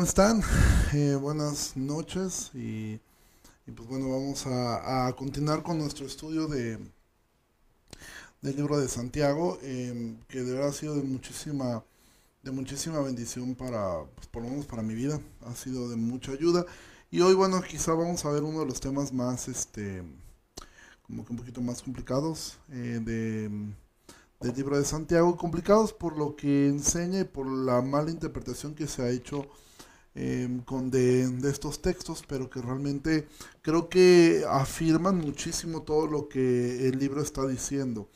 ¿cómo están? Eh, buenas noches y, pues bueno, vamos a, continuar con nuestro estudio de del libro de Santiago, eh, que de verdad ha sido de muchísima, de muchísima bendición para, pues por lo menos para mi vida, ha sido de mucha ayuda. Y hoy, bueno, quizá vamos a ver uno de los temas más, este, como que un poquito más complicados eh, de del libro de Santiago, complicados por lo que enseña y por la mala interpretación que se ha hecho eh, con de, estos textos, pero que realmente creo que afirman muchísimo todo lo que el libro está diciendo.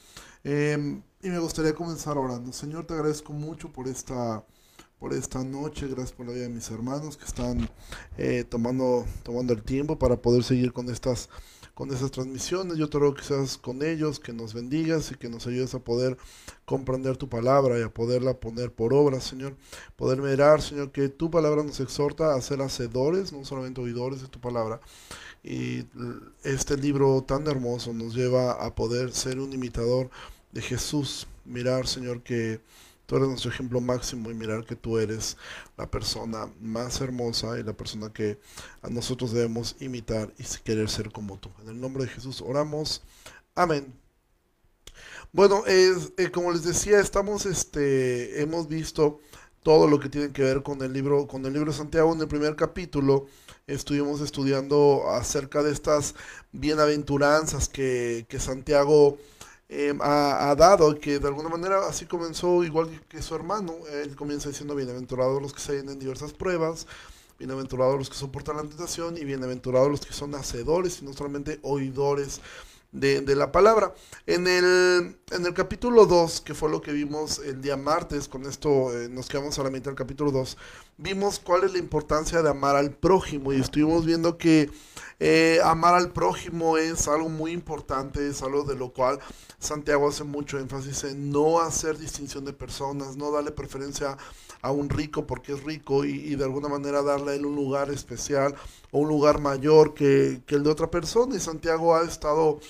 Eh, y me gustaría comenzar orando. Señor, te agradezco mucho por esta por esta noche, gracias por la vida de mis hermanos que están eh, tomando, tomando el tiempo para poder seguir con estas con esas transmisiones. Yo te ruego que seas con ellos, que nos bendigas y que nos ayudes a poder comprender tu palabra y a poderla poner por obra, Señor. Poder mirar, Señor, que tu palabra nos exhorta a ser hacedores, no solamente oidores de tu palabra. Y este libro tan hermoso nos lleva a poder ser un imitador de Jesús. Mirar, Señor, que Tú eres nuestro ejemplo máximo y mirar que tú eres la persona más hermosa y la persona que a nosotros debemos imitar y querer ser como tú. En el nombre de Jesús oramos. Amén. Bueno, es, eh, como les decía, estamos, este, hemos visto todo lo que tiene que ver con el libro, con el libro de Santiago. En el primer capítulo estuvimos estudiando acerca de estas bienaventuranzas que, que Santiago eh, ha, dado, que de alguna manera así comenzó igual que, su hermano, él comienza diciendo bienaventurados los que se en diversas pruebas, bienaventurados los que soportan la tentación y bienaventurados los que son hacedores y no solamente oidores de, la palabra. En el, en el capítulo 2, que fue lo que vimos el día martes, con esto eh, nos quedamos a la mitad del capítulo 2, vimos cuál es la importancia de amar al prójimo y estuvimos viendo que eh, amar al prójimo es algo muy importante, es algo de lo cual Santiago hace mucho énfasis en no hacer distinción de personas, no darle preferencia a un rico porque es rico y, de alguna manera darle a él un lugar especial o un lugar mayor que, que el de otra persona. Y Santiago ha estado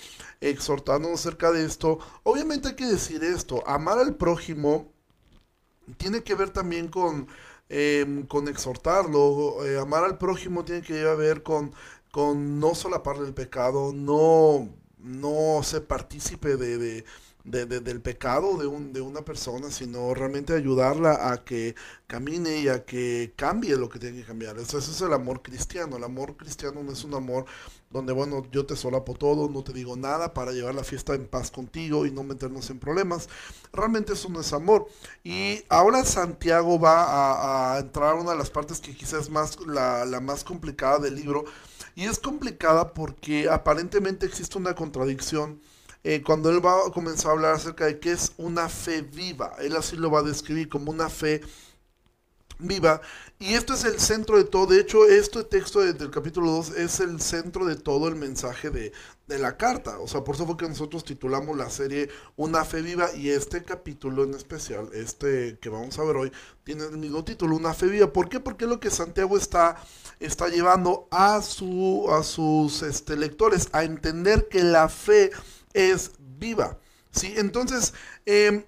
exhortando acerca de esto. Obviamente hay que decir esto, amar al prójimo tiene que ver también con, em, con exhortarlo, eh, amar al prójimo tiene que ver con con no solaparle el pecado, no, no ser partícipe de, del pecado de, un, de una persona, sino realmente ayudarla a que camine y a que cambie lo que tiene que cambiar. Eso, es el amor cristiano. El amor cristiano no es un amor donde, bueno, yo te solapo todo, no te digo nada para llevar la fiesta en paz contigo y no meternos en problemas. Realmente eso no es amor. Y ahora Santiago va a, entrar a una de las partes que quizás es más, la, la más complicada del libro, y es complicada porque aparentemente existe una contradicción eh, cuando él va a comenzar a hablar acerca de qué es una fe viva. Él así lo va a describir como una fe viva. Y esto es el centro de todo. De hecho, este texto del capítulo 2 es el centro de todo el mensaje de, de, la carta. O sea, por eso fue que nosotros titulamos la serie Una fe viva. Y este capítulo en especial, este que vamos a ver hoy, tiene el mismo título, Una fe viva. ¿Por qué? Porque es lo que Santiago está, está llevando a, su, a sus este, lectores a entender que la fe es viva. ¿sí? Entonces, eh,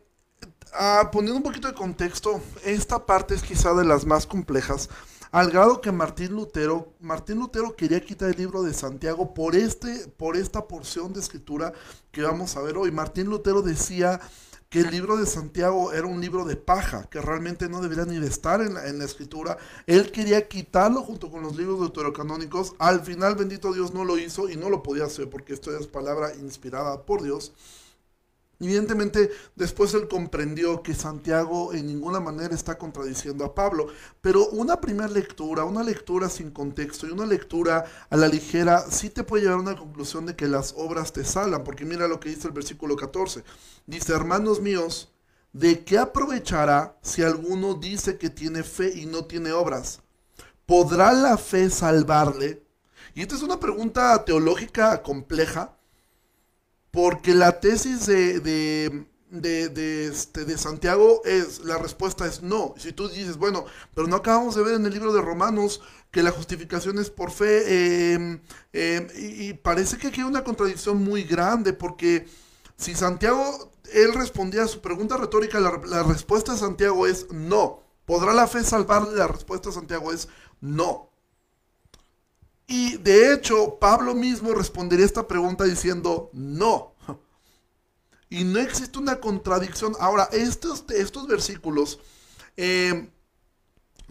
Ah, poniendo un poquito de contexto, esta parte es quizá de las más complejas, al grado que Martín Lutero, Martín Lutero quería quitar el libro de Santiago por, este, por esta porción de escritura que vamos a ver hoy. Martín Lutero decía que el libro de Santiago era un libro de paja, que realmente no debería ni de estar en la, en la escritura. Él quería quitarlo junto con los libros deuterocanónicos. Al final, bendito Dios, no lo hizo y no lo podía hacer porque esto es palabra inspirada por Dios. Evidentemente, después él comprendió que Santiago en ninguna manera está contradiciendo a Pablo, pero una primera lectura, una lectura sin contexto y una lectura a la ligera sí te puede llevar a una conclusión de que las obras te salgan, porque mira lo que dice el versículo 14. Dice, hermanos míos, ¿de qué aprovechará si alguno dice que tiene fe y no tiene obras? ¿Podrá la fe salvarle? Y esta es una pregunta teológica compleja porque la tesis de, de, este, de Santiago es, la respuesta es no. Si tú dices, bueno, pero no acabamos de ver en el libro de Romanos que la justificación es por fe, em, em, y, parece que aquí hay una contradicción muy grande, porque si Santiago, él respondía a su pregunta retórica, la respuesta de Santiago es no. ¿Podrá la fe salvarle? La respuesta de Santiago es no. Y de hecho, Pablo mismo respondería esta pregunta diciendo no. Y no existe una contradicción. Ahora, estos, estos versículos eh,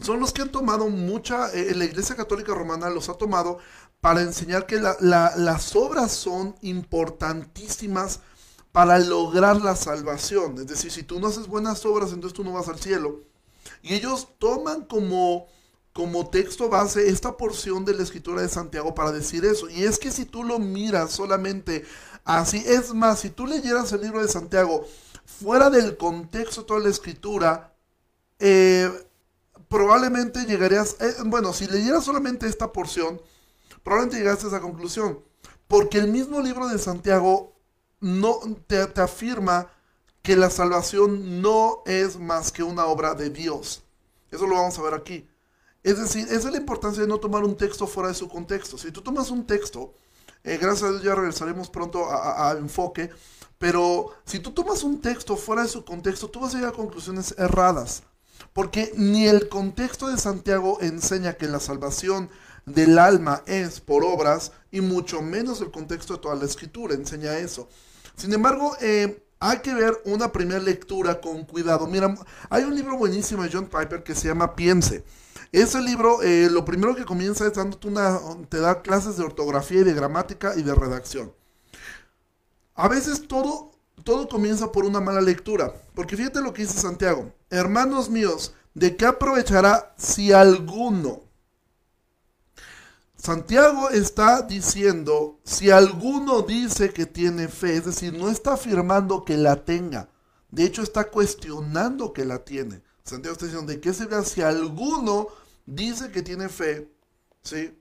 son los que han tomado mucha, eh, la Iglesia Católica Romana los ha tomado para enseñar que las obras son importantísimas para lograr la salvación. Es decir, si tú no haces buenas obras, entonces tú no vas al cielo. Y ellos toman como como texto base esta porción de la escritura de Santiago para decir eso. Y es que si tú lo miras solamente así, es más, si tú leyeras el libro de Santiago fuera del contexto de toda la escritura, eh, probablemente llegarías, eh, bueno, si leyeras solamente esta porción, probablemente llegarías a esa conclusión. Porque el mismo libro de Santiago no te, te afirma que la salvación no es más que una obra de Dios. Eso lo vamos a ver aquí. Es decir, esa es la importancia de no tomar un texto fuera de su contexto. Si tú tomas un texto, eh, gracias a Dios ya regresaremos pronto a, enfoque, pero si tú tomas un texto fuera de su contexto, tú vas a llegar a conclusiones erradas. Porque ni el contexto de Santiago enseña que la salvación del alma es por obras, y mucho menos el contexto de toda la escritura enseña eso. Sin embargo, eh, hay que ver una primera lectura con cuidado. Mira, hay un libro buenísimo de John Piper que se llama Piense. Ese libro, eh, lo primero que comienza es dándote una, te da clases de ortografía y de gramática y de redacción. A veces todo, todo comienza por una mala lectura, porque fíjate lo que dice Santiago. Hermanos míos, ¿de qué aprovechará si alguno? Santiago está diciendo, si alguno dice que tiene fe, es decir, no está afirmando que la tenga, de hecho está cuestionando que la tiene. Santiago está diciendo, ¿de qué será si alguno dice que tiene fe, ¿sí?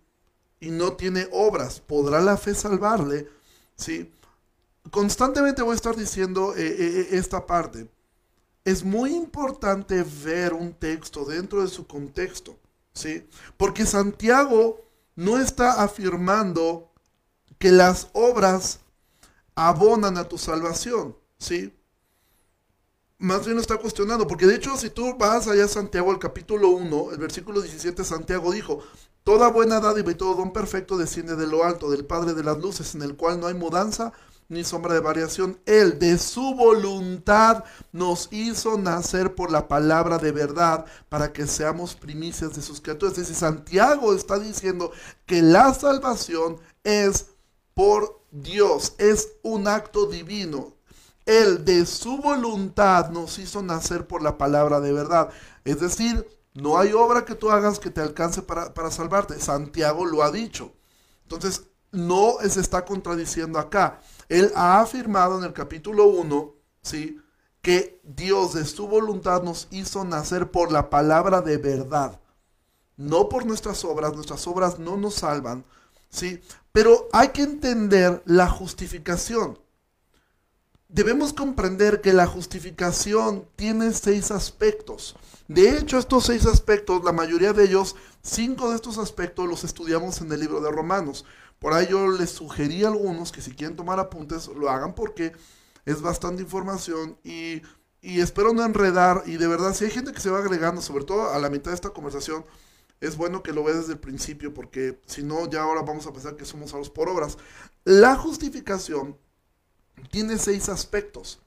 Y no tiene obras, ¿podrá la fe salvarle? ¿Sí? Constantemente voy a estar diciendo eh, eh, eh, esta parte. Es muy importante ver un texto dentro de su contexto, ¿sí? Porque Santiago no está afirmando que las obras abonan a tu salvación, ¿sí? Más bien está cuestionando, porque de hecho si tú vas allá a Santiago, el capítulo 1, el versículo 17, Santiago dijo, Toda buena dádiva y todo don perfecto desciende de lo alto, del Padre de las Luces, en el cual no hay mudanza ni sombra de variación. Él de su voluntad nos hizo nacer por la palabra de verdad para que seamos primicias de sus criaturas. Es decir, Santiago está diciendo que la salvación es por Dios, es un acto divino. Él de su voluntad nos hizo nacer por la palabra de verdad. Es decir, no hay obra que tú hagas que te alcance para, para salvarte. Santiago lo ha dicho. Entonces, no se está contradiciendo acá. Él ha afirmado en el capítulo 1, ¿sí? Que Dios de su voluntad nos hizo nacer por la palabra de verdad. No por nuestras obras. Nuestras obras no nos salvan, ¿sí? Pero hay que entender la justificación debemos comprender que la justificación tiene seis aspectos. De hecho, estos seis aspectos, la mayoría de ellos, cinco de estos aspectos los estudiamos en el libro de Romanos. Por ahí yo les sugerí a algunos que si quieren tomar apuntes, lo hagan porque es bastante información y, y espero no enredar. Y de verdad, si hay gente que se va agregando, sobre todo a la mitad de esta conversación, es bueno que lo veas desde el principio porque si no, ya ahora vamos a pensar que somos salvos por obras. La justificación tiene seis aspectos.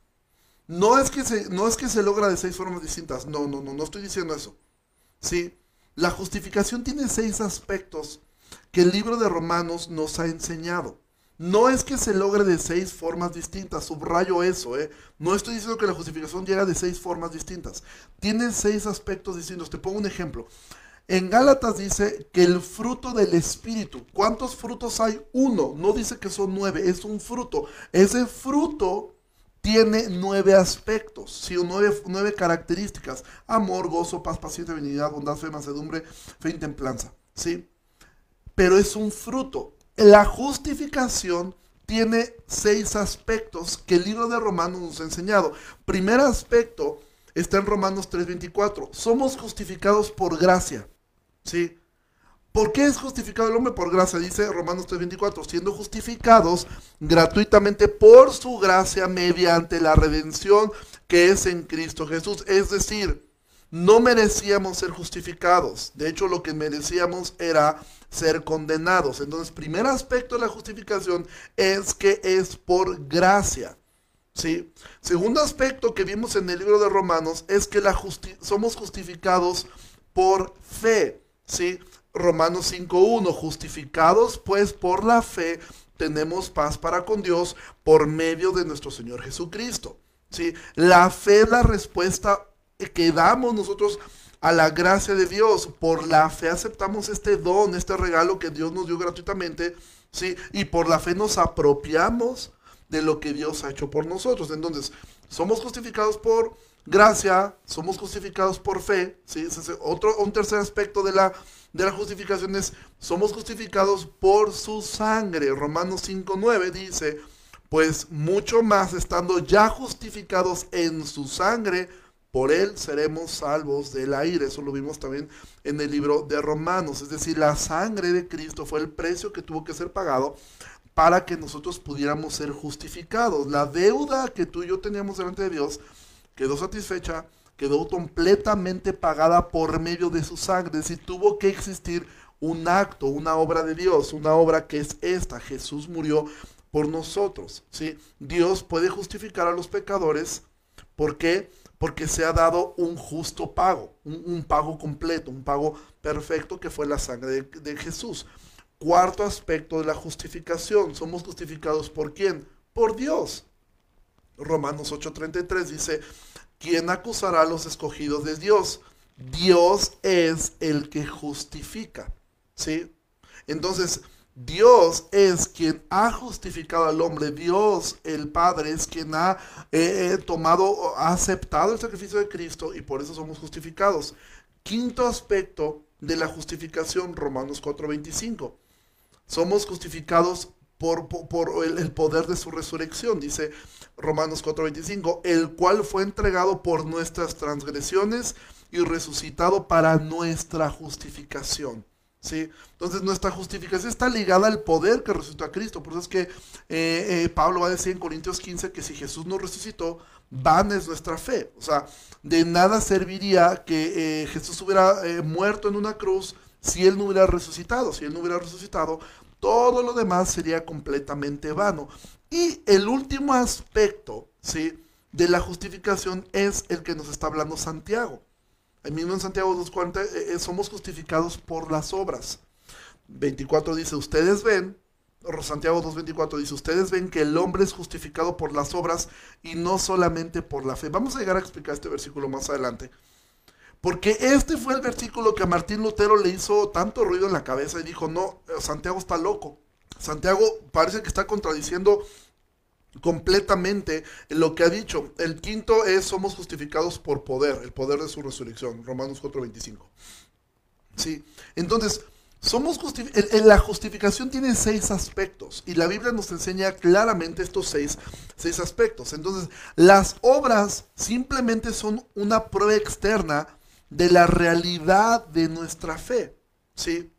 No es, que se, no es que se logra de seis formas distintas. No, no, no, no estoy diciendo eso. ¿Sí? La justificación tiene seis aspectos que el libro de Romanos nos ha enseñado. No es que se logre de seis formas distintas, subrayo eso, ¿eh? No estoy diciendo que la justificación llega de seis formas distintas. Tiene seis aspectos distintos. Te pongo un ejemplo. En Gálatas dice que el fruto del Espíritu, ¿cuántos frutos hay? Uno, no dice que son nueve, es un fruto. Ese fruto tiene nueve aspectos, ¿sí? nueve, nueve características. Amor, gozo, paz, paciencia, benignidad, bondad, fe, mansedumbre, fe y templanza. ¿sí? Pero es un fruto. La justificación tiene seis aspectos que el libro de Romanos nos ha enseñado. Primer aspecto está en Romanos 3:24. Somos justificados por gracia. ¿Sí? ¿Por qué es justificado el hombre? Por gracia, dice Romanos 3:24, siendo justificados gratuitamente por su gracia mediante la redención que es en Cristo Jesús. Es decir, no merecíamos ser justificados. De hecho, lo que merecíamos era ser condenados. Entonces, primer aspecto de la justificación es que es por gracia. ¿sí? Segundo aspecto que vimos en el libro de Romanos es que la somos justificados por fe. ¿Sí? Romanos 5.1, justificados pues por la fe, tenemos paz para con Dios por medio de nuestro Señor Jesucristo. ¿sí? La fe es la respuesta que damos nosotros a la gracia de Dios. Por la fe aceptamos este don, este regalo que Dios nos dio gratuitamente, ¿sí? Y por la fe nos apropiamos de lo que Dios ha hecho por nosotros. Entonces, somos justificados por gracia, somos justificados por fe, ¿sí? otro, un tercer aspecto de la, de la justificación es, somos justificados por su sangre. Romanos 5.9 dice, pues mucho más estando ya justificados en su sangre, por él seremos salvos del aire. Eso lo vimos también en el libro de Romanos. Es decir, la sangre de Cristo fue el precio que tuvo que ser pagado para que nosotros pudiéramos ser justificados. La deuda que tú y yo teníamos delante de Dios quedó satisfecha, quedó completamente pagada por medio de su sangre. Decir, tuvo que existir un acto, una obra de Dios, una obra que es esta. Jesús murió por nosotros. ¿sí? Dios puede justificar a los pecadores. ¿Por qué? porque se ha dado un justo pago, un, pago completo, un pago perfecto que fue la sangre de, de, Jesús. Cuarto aspecto de la justificación, somos justificados por quién? Por Dios. Romanos 8:33 dice, ¿quién acusará a los escogidos de Dios? Dios es el que justifica. ¿Sí? Entonces, Dios es quien ha justificado al hombre. Dios, el Padre, es quien ha eh, eh, tomado, ha aceptado el sacrificio de Cristo y por eso somos justificados. Quinto aspecto de la justificación, Romanos 4:25. Somos justificados por, el, poder de su resurrección, dice Romanos 4:25, el cual fue entregado por nuestras transgresiones y resucitado para nuestra justificación. ¿sí? Entonces nuestra justificación está ligada al poder que resucitó a Cristo. Por eso es que eh, eh, Pablo va a decir en Corintios 15 que si Jesús no resucitó, van es nuestra fe. O sea, de nada serviría que eh, Jesús hubiera muerto en una cruz si él no hubiera resucitado. Si él no hubiera resucitado, todo lo demás sería completamente vano. Y el último aspecto, ¿sí? De la justificación es el que nos está hablando Santiago. El mismo en Santiago 2.40 eh, eh, somos justificados por las obras. 24 dice, ustedes ven, Santiago 2.24 dice, ustedes ven que el hombre es justificado por las obras y no solamente por la fe. Vamos a llegar a explicar este versículo más adelante. Porque este fue el versículo que a Martín Lutero le hizo tanto ruido en la cabeza y dijo, no, Santiago está loco. Santiago parece que está contradiciendo completamente lo que ha dicho. El quinto es somos justificados por poder, el poder de su resurrección, Romanos 4:25. Sí, entonces, somos la justificación tiene seis aspectos y la Biblia nos enseña claramente estos seis, seis aspectos. Entonces, las obras simplemente son una prueba externa de la realidad de nuestra fe. ¿sí?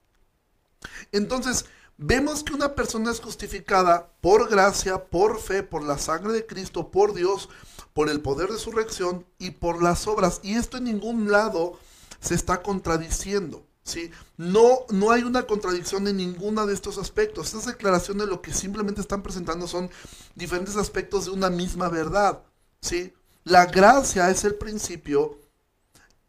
Entonces, vemos que una persona es justificada por gracia, por fe, por la sangre de Cristo, por Dios, por el poder de su reacción y por las obras. Y esto en ningún lado se está contradiciendo. ¿sí? No, no hay una contradicción en ninguno de estos aspectos. Estas declaraciones lo que simplemente están presentando son diferentes aspectos de una misma verdad. ¿sí? La gracia es el principio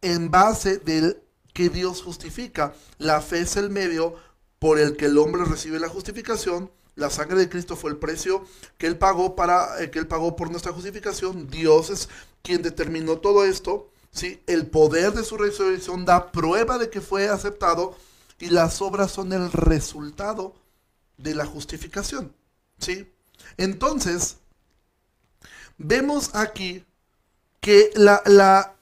en base del que Dios justifica. La fe es el medio por el que el hombre recibe la justificación. La sangre de Cristo fue el precio que él pagó para eh, que él pagó por nuestra justificación. Dios es quien determinó todo esto. ¿sí? El poder de su resurrección da prueba de que fue aceptado y las obras son el resultado de la justificación. ¿sí? Entonces, vemos aquí que la, la,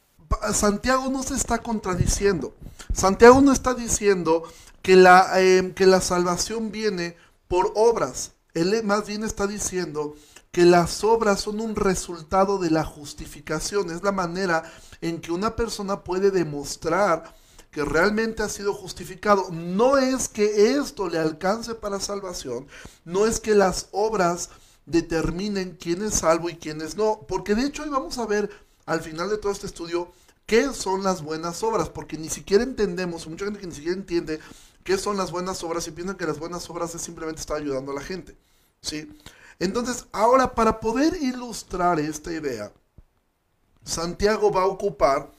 Santiago no se está contradiciendo. Santiago no está diciendo que la, eh, que la salvación viene por obras. Él más bien está diciendo que las obras son un resultado de la justificación. Es la manera en que una persona puede demostrar que realmente ha sido justificado. No es que esto le alcance para salvación, no es que las obras determinen quién es salvo y quién es no, porque de hecho hoy vamos a ver al final de todo este estudio qué son las buenas obras, porque ni siquiera entendemos, mucha gente que ni siquiera entiende qué son las buenas obras y piensan que las buenas obras es simplemente estar ayudando a la gente. ¿sí? Entonces, ahora para poder ilustrar esta idea, Santiago va a ocupar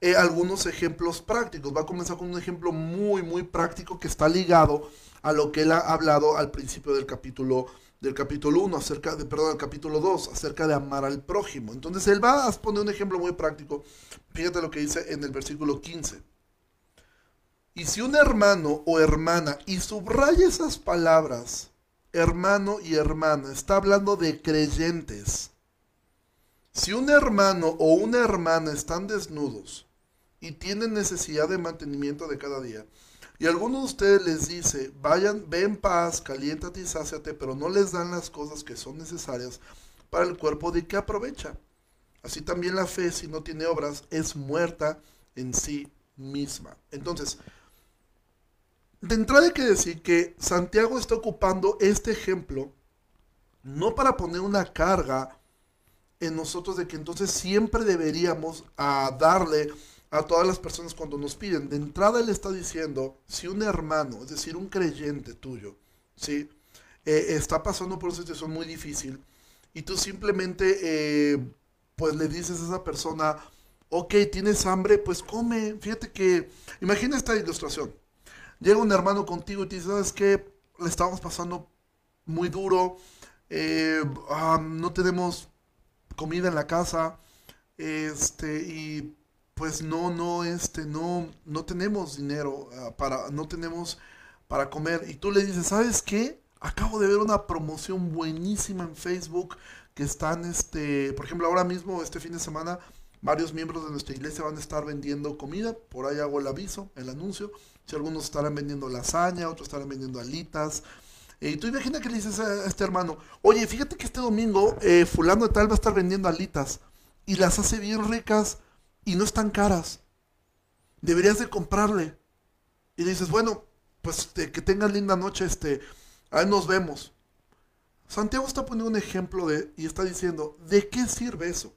eh, algunos ejemplos prácticos. Va a comenzar con un ejemplo muy, muy práctico que está ligado a lo que él ha hablado al principio del capítulo del capítulo 1, acerca de, perdón, del capítulo 2, acerca de amar al prójimo. Entonces él va a poner un ejemplo muy práctico. Fíjate lo que dice en el versículo 15. Y si un hermano o hermana, y subraya esas palabras, hermano y hermana, está hablando de creyentes. Si un hermano o una hermana están desnudos y tienen necesidad de mantenimiento de cada día, y alguno de ustedes les dice, vayan, ven en paz, caliéntate y sáciate, pero no les dan las cosas que son necesarias para el cuerpo, ¿de qué aprovecha? Así también la fe, si no tiene obras, es muerta en sí misma. Entonces, de entrada hay que decir que Santiago está ocupando este ejemplo no para poner una carga en nosotros de que entonces siempre deberíamos a darle a todas las personas cuando nos piden. De entrada él está diciendo, si un hermano, es decir, un creyente tuyo, ¿sí? Eh, está pasando por una situación muy difícil y tú simplemente eh, pues le dices a esa persona, ok, tienes hambre, pues come. Fíjate que, imagina esta ilustración. Llega un hermano contigo y te dice, ¿sabes qué? Le estamos pasando muy duro, eh, no tenemos comida en la casa, este, y pues no, no, este, no, no tenemos dinero ah, para, no tenemos para comer. Y tú le dices, ¿sabes qué? Acabo de ver una promoción buenísima en Facebook que están, este, por ejemplo, ahora mismo, este fin de semana, varios miembros de nuestra iglesia van a estar vendiendo comida. Por ahí hago el aviso, el anuncio. Si algunos estarán vendiendo lasaña, otros estarán vendiendo alitas. Eh, y tú imagina que le dices a este hermano, oye, fíjate que este domingo eh, fulano de tal va a estar vendiendo alitas y las hace bien ricas y no están caras. Deberías de comprarle. Y dices, bueno, pues que tengas linda noche, este, ahí nos vemos. Santiago está poniendo un ejemplo de, y está diciendo, ¿de qué sirve eso?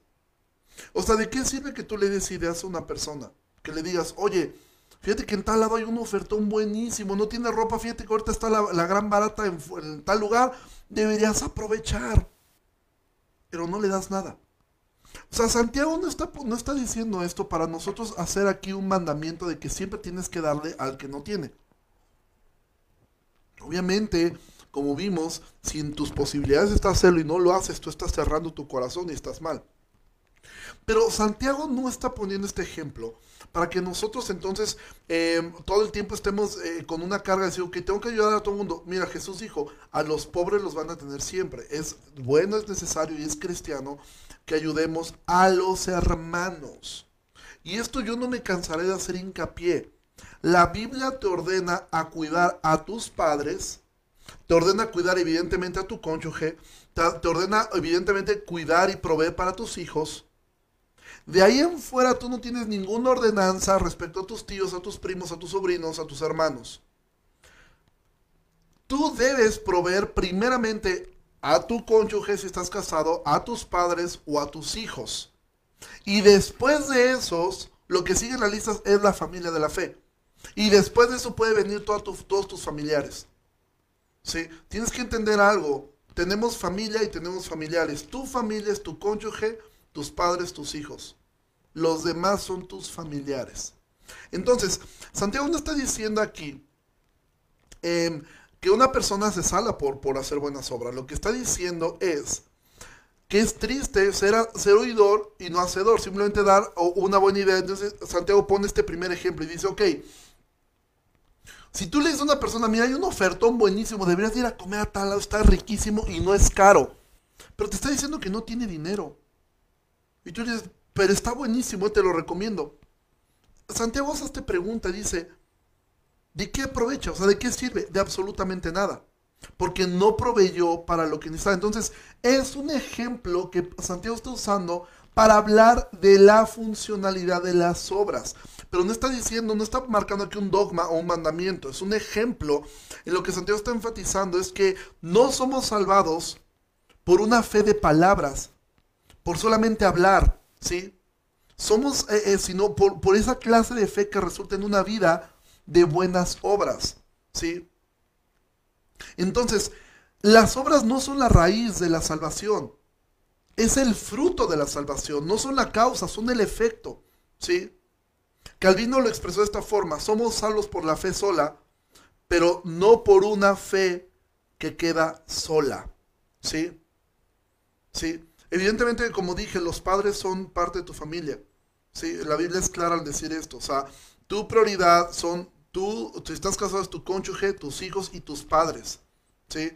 O sea, ¿de qué sirve que tú le des ideas a una persona? Que le digas, oye, fíjate que en tal lado hay un ofertón buenísimo, no tiene ropa, fíjate que ahorita está la, gran barata en tal lugar, deberías aprovechar. Pero no le das nada. O sea, Santiago no está, no está diciendo esto para nosotros hacer aquí un mandamiento de que siempre tienes que darle al que no tiene. Obviamente, como vimos, si en tus posibilidades está hacerlo y no lo haces, tú estás cerrando tu corazón y estás mal. Pero Santiago no está poniendo este ejemplo para que nosotros entonces em, todo el tiempo estemos eh, con una carga de decir, que tengo que ayudar a todo el mundo. Mira, Jesús dijo, a los pobres los van a tener siempre. Es bueno, es necesario y es cristiano que ayudemos a los hermanos. Y esto yo no me cansaré de hacer hincapié. La Biblia te ordena a cuidar a tus padres, te ordena cuidar evidentemente a tu cónyuge, te, ordena evidentemente cuidar y proveer para tus hijos. De ahí en fuera tú no tienes ninguna ordenanza respecto a tus tíos, a tus primos, a tus sobrinos, a tus hermanos. Tú debes proveer primeramente a tu cónyuge si estás casado, a tus padres o a tus hijos. Y después de esos, lo que sigue en la lista es la familia de la fe. Y después de eso puede venir todos tus familiares. ¿Sí? Tienes que entender algo. Tenemos familia y tenemos familiares. Tu familia es tu cónyuge, tus padres, tus hijos. Los demás son tus familiares. Entonces, Santiago no está diciendo aquí, em, que una persona se sala por, por hacer buenas obras. Lo que está diciendo es que es triste ser, ser oidor y no hacedor, simplemente dar una buena idea. Entonces Santiago pone este primer ejemplo y dice, ok, si tú le dices a una persona, mira, hay un ofertón buenísimo, deberías ir a comer a tal lado, está riquísimo y no es caro. Pero te está diciendo que no tiene dinero. Y tú dices, pero está buenísimo, te lo recomiendo. Santiago hace esta pregunta, dice, ¿De qué aprovecha? O sea, ¿de qué sirve? De absolutamente nada. Porque no proveyó para lo que necesitaba. Entonces, es un ejemplo que Santiago está usando para hablar de la funcionalidad de las obras. Pero no está diciendo, no está marcando aquí un dogma o un mandamiento. Es un ejemplo en lo que Santiago está enfatizando es que no somos salvados por una fe de palabras, por solamente hablar, ¿sí? somos, eh, eh, sino por, por, esa clase de fe que resulta en una vida de buenas obras, ¿sí? Entonces, las obras no son la raíz de la salvación, es el fruto de la salvación, no son la causa, son el efecto, ¿sí? Calvino lo expresó de esta forma, somos salvos por la fe sola, pero no por una fe que queda sola, ¿sí? ¿Sí? Evidentemente, como dije, los padres son parte de tu familia, ¿sí? La Biblia es clara al decir esto, o sea, tu prioridad son tú, si estás casado, es tu cónyuge, tus hijos y tus padres, ¿sí?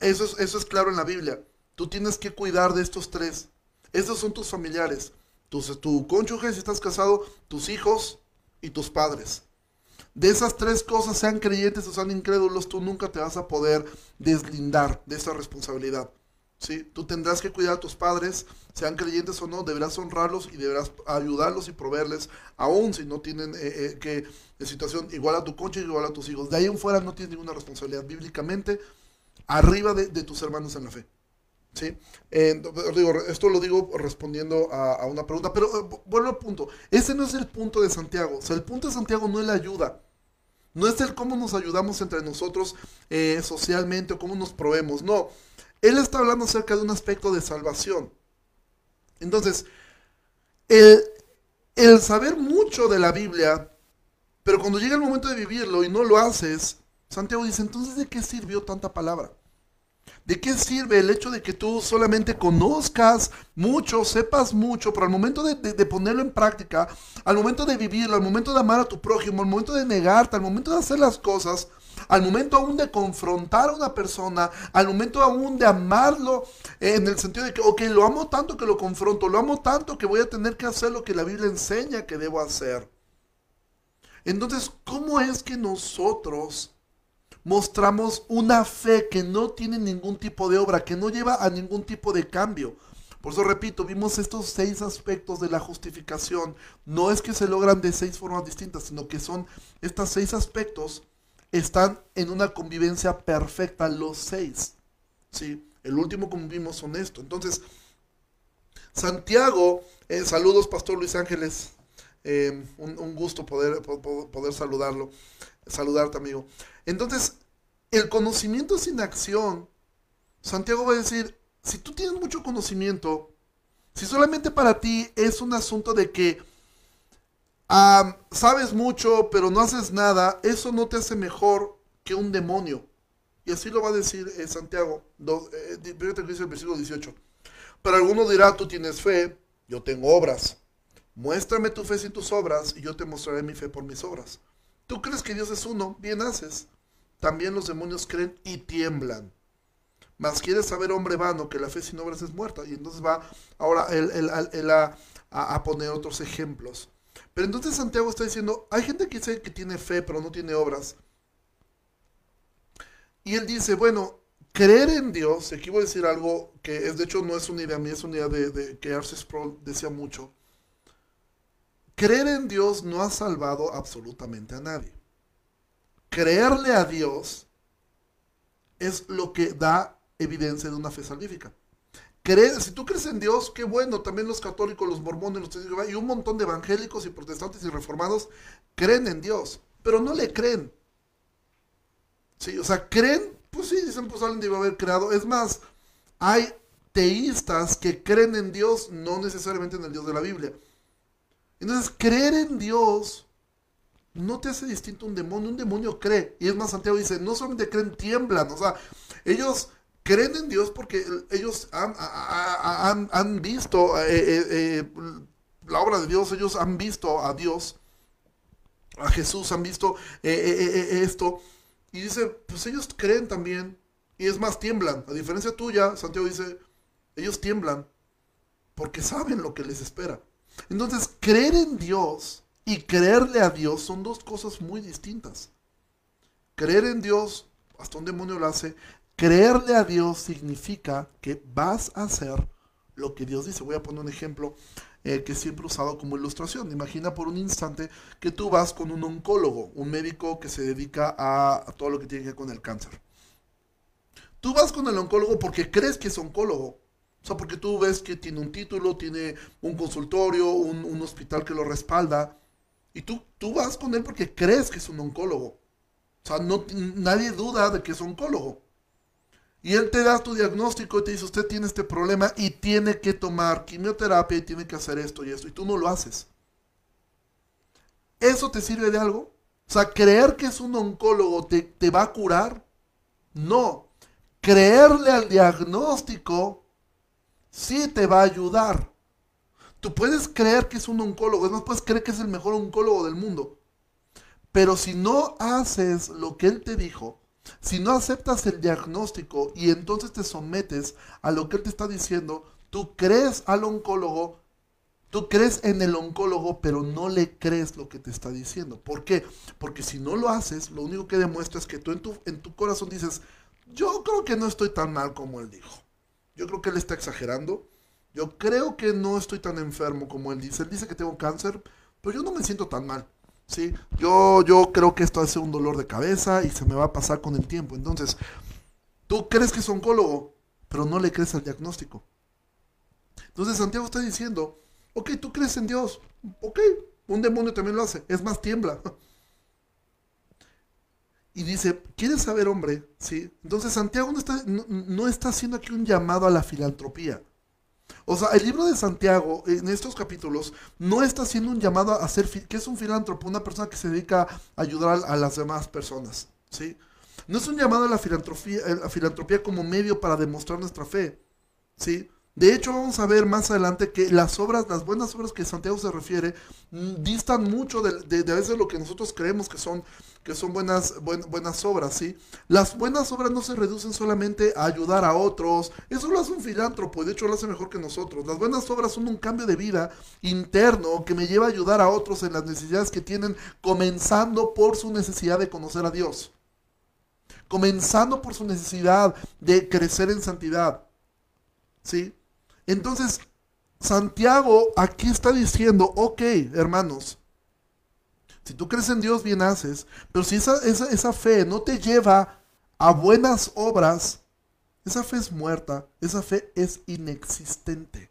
Eso es, eso es claro en la Biblia. Tú tienes que cuidar de estos tres. Estos son tus familiares. Tu, tu cónyuge, si estás casado, tus hijos y tus padres. De esas tres cosas, sean creyentes o sean incrédulos, tú nunca te vas a poder deslindar de esa responsabilidad. ¿Sí? Tú tendrás que cuidar a tus padres, sean creyentes o no, deberás honrarlos y deberás ayudarlos y proveerles, aun si no tienen eh, eh, que situación igual a tu cónyuge, igual a tus hijos. De ahí en fuera no tienes ninguna responsabilidad bíblicamente arriba de tus hermanos en la fe. ¿sí? digo, esto lo digo respondiendo a, una pregunta, pero eh, vuelvo al punto. Ese no es el punto de Santiago. O sea, el punto de Santiago no es la ayuda. No es el cómo nos ayudamos entre nosotros eh, socialmente o cómo nos probemos. No. Él está hablando acerca de un aspecto de salvación. Entonces, el, el saber mucho de la Biblia, pero cuando llega el momento de vivirlo y no lo haces, Santiago dice, entonces ¿de qué sirvió tanta palabra? ¿De qué sirve el hecho de que tú solamente conozcas mucho, sepas mucho, pero al momento de, ponerlo en práctica, al momento de vivirlo, al momento de amar a tu prójimo, al momento de negarte, al momento de hacer las cosas, al momento aún de confrontar a una persona, al momento aún de amarlo, eh, en el sentido de que, ok, lo amo tanto que lo confronto, lo amo tanto que voy a tener que hacer lo que la Biblia enseña que debo hacer. Entonces, ¿cómo es que nosotros mostramos una fe que no tiene ningún tipo de obra, que no lleva a ningún tipo de cambio. Por eso repito, vimos estos seis aspectos de la justificación. No es que se logran de seis formas distintas, sino que son estos seis aspectos están en una convivencia perfecta los seis. ¿sí? El último como vimos son esto. Entonces, Santiago, eh, saludos Pastor Luis Ángeles, eh, un, gusto poder, poder saludarlo, saludarte amigo. Entonces, el conocimiento sin acción, Santiago va a decir, si tú tienes mucho conocimiento, si solamente para ti es un asunto de que sabes mucho pero no haces nada, eso no te hace mejor que un demonio. Y así lo va a decir eh, Santiago, eh, fíjate que dice el versículo 18. Pero alguno dirá, tú tienes fe, yo tengo obras. Muéstrame tu fe sin tus obras y yo te mostraré mi fe por mis obras. Tú crees que Dios es uno, bien haces. También los demonios creen y tiemblan. Mas quieres saber, hombre vano, que la fe sin obras es muerta. Y entonces va ahora él, a, poner otros ejemplos. Pero entonces Santiago está diciendo, hay gente que dice que tiene fe, pero no tiene obras. Y él dice, bueno, creer en Dios, aquí voy a decir algo que es, de hecho no es una idea mía, es una idea de, que Arce Sproul decía mucho. Creer en Dios no ha salvado absolutamente a nadie creerle a Dios es lo que da evidencia de una fe salvífica. Si tú crees en Dios, qué bueno, también los católicos, los mormones, los y un montón de evangélicos y protestantes y reformados creen en Dios, pero no le creen. Sí, o sea, creen, pues sí, dicen, pues alguien debe haber creado. Es más, hay teístas que creen en Dios, no necesariamente en el Dios de la Biblia. Entonces, creer en Dios no te hace distinto un demonio. Un demonio cree. Y es más, Santiago dice, no solamente creen, tiemblan. O sea, ellos creen en Dios porque ellos han, visto eh, eh, eh, la obra de Dios, ellos han visto a Dios, a Jesús, han visto esto. Y dice, pues ellos creen también. Y es más, tiemblan. A diferencia tuya, Santiago dice, ellos tiemblan porque saben lo que les espera. Entonces, creer en Dios y creerle a Dios son dos cosas muy distintas. Creer en Dios, hasta un demonio lo hace, creerle a Dios significa que vas a hacer lo que Dios dice. Voy a poner un ejemplo eh, que siempre he usado como ilustración. Imagina por un instante que tú vas con un oncólogo, un médico que se dedica a, todo lo que tiene que ver con el cáncer. Tú vas con el oncólogo porque crees que es oncólogo, O sea, porque tú ves que tiene un título, tiene un consultorio, un, hospital que lo respalda. Y tú, tú vas con él porque crees que es un oncólogo. O sea, no, nadie duda de que es oncólogo. Y él te da tu diagnóstico y te dice, usted tiene este problema y tiene que tomar quimioterapia y tiene que hacer esto y esto. Y tú no lo haces. ¿Eso te sirve de algo? O sea, creer que es un oncólogo te, te va a curar. No. Creerle al diagnóstico sí te va a ayudar. Tú puedes creer que es un oncólogo, es más, puedes creer que es el mejor oncólogo del mundo. Pero si no haces lo que él te dijo, si no aceptas el diagnóstico y entonces te sometes a lo que él te está diciendo, tú crees al oncólogo, tú crees en el oncólogo, pero no le crees lo que te está diciendo. ¿Por qué? Porque si no lo haces, lo único que demuestra es que tú en tu, en tu corazón dices, yo creo que no estoy tan mal como él dijo. Yo creo que él está exagerando. Yo creo que no estoy tan enfermo como él dice. Él dice que tengo cáncer, pero yo no me siento tan mal. ¿Sí? Yo, yo creo que esto hace un dolor de cabeza y se me va a pasar con el tiempo. Entonces, tú crees que es oncólogo, pero no le crees al diagnóstico. Entonces Santiago está diciendo, ok, tú crees en Dios, ok, un demonio también lo hace, es más tiembla. Y dice, ¿quieres saber, hombre? ¿Sí? Entonces Santiago no está, no está haciendo aquí un llamado a la filantropía. O sea, el libro de Santiago, en estos capítulos, no está haciendo un llamado a ser, que es un filántropo, una persona que se dedica a ayudar a, las demás personas, ¿sí? No es un llamado a la filantropía, a la filantropía como medio para demostrar nuestra fe, ¿sí? De hecho, vamos a ver más adelante que las obras, las buenas obras que Santiago se refiere, mm, distan mucho de, de, a veces lo que nosotros creemos que son, que son buenas, buenas obras, ¿sí? Las buenas obras no se reducen solamente a ayudar a otros, eso lo hace un filántropo, de hecho lo hace mejor que nosotros. Las buenas obras son un cambio de vida interno que me lleva a ayudar a otros en las necesidades que tienen, comenzando por su necesidad de conocer a Dios, comenzando por su necesidad de crecer en santidad, ¿sí? Entonces, Santiago aquí está diciendo, ok, hermanos, si tú crees en Dios, bien haces, pero si esa, esa, fe no te lleva a buenas obras, esa fe es muerta, esa fe es inexistente.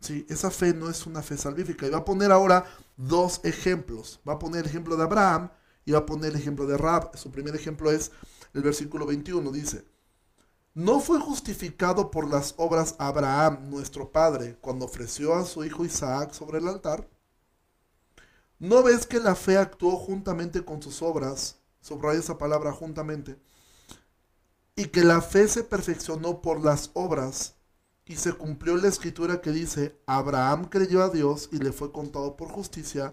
Sí, esa fe no es una fe salvífica. Y va a poner ahora dos ejemplos. Va a poner el ejemplo de Abraham y va a poner el ejemplo de Rab. Su primer ejemplo es el versículo 21. Dice, ¿No fue justificado por las obras Abraham, nuestro padre, cuando ofreció a su hijo Isaac sobre el altar? ¿No ves que la fe actuó juntamente con sus obras? Subraya esa palabra juntamente. Y que la fe se perfeccionó por las obras y se cumplió la escritura que dice, Abraham creyó a Dios y le fue contado por justicia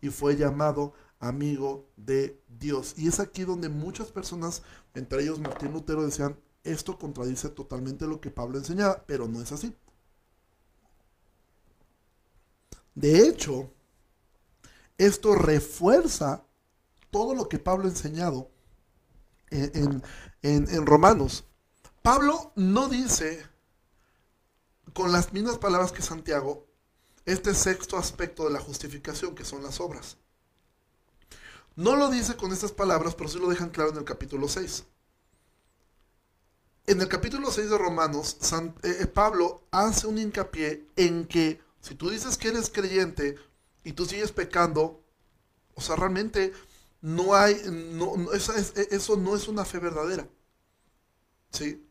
y fue llamado amigo de Dios. Y es aquí donde muchas personas, entre ellos Martín Lutero, decían, esto contradice totalmente lo que Pablo enseñaba, pero no es así. De hecho, esto refuerza todo lo que Pablo ha enseñado en, en, Romanos. Pablo no dice con las mismas palabras que Santiago este sexto aspecto de la justificación, que son las obras. No lo dice con estas palabras, pero sí lo dejan claro en el capítulo 6 en el capítulo 6 de Romanos, eh, eh, Pablo hace un hincapié en que si tú dices que eres creyente y tú sigues pecando, o sea, realmente no hay, no, eso, eso, no es una fe verdadera. ¿Sí?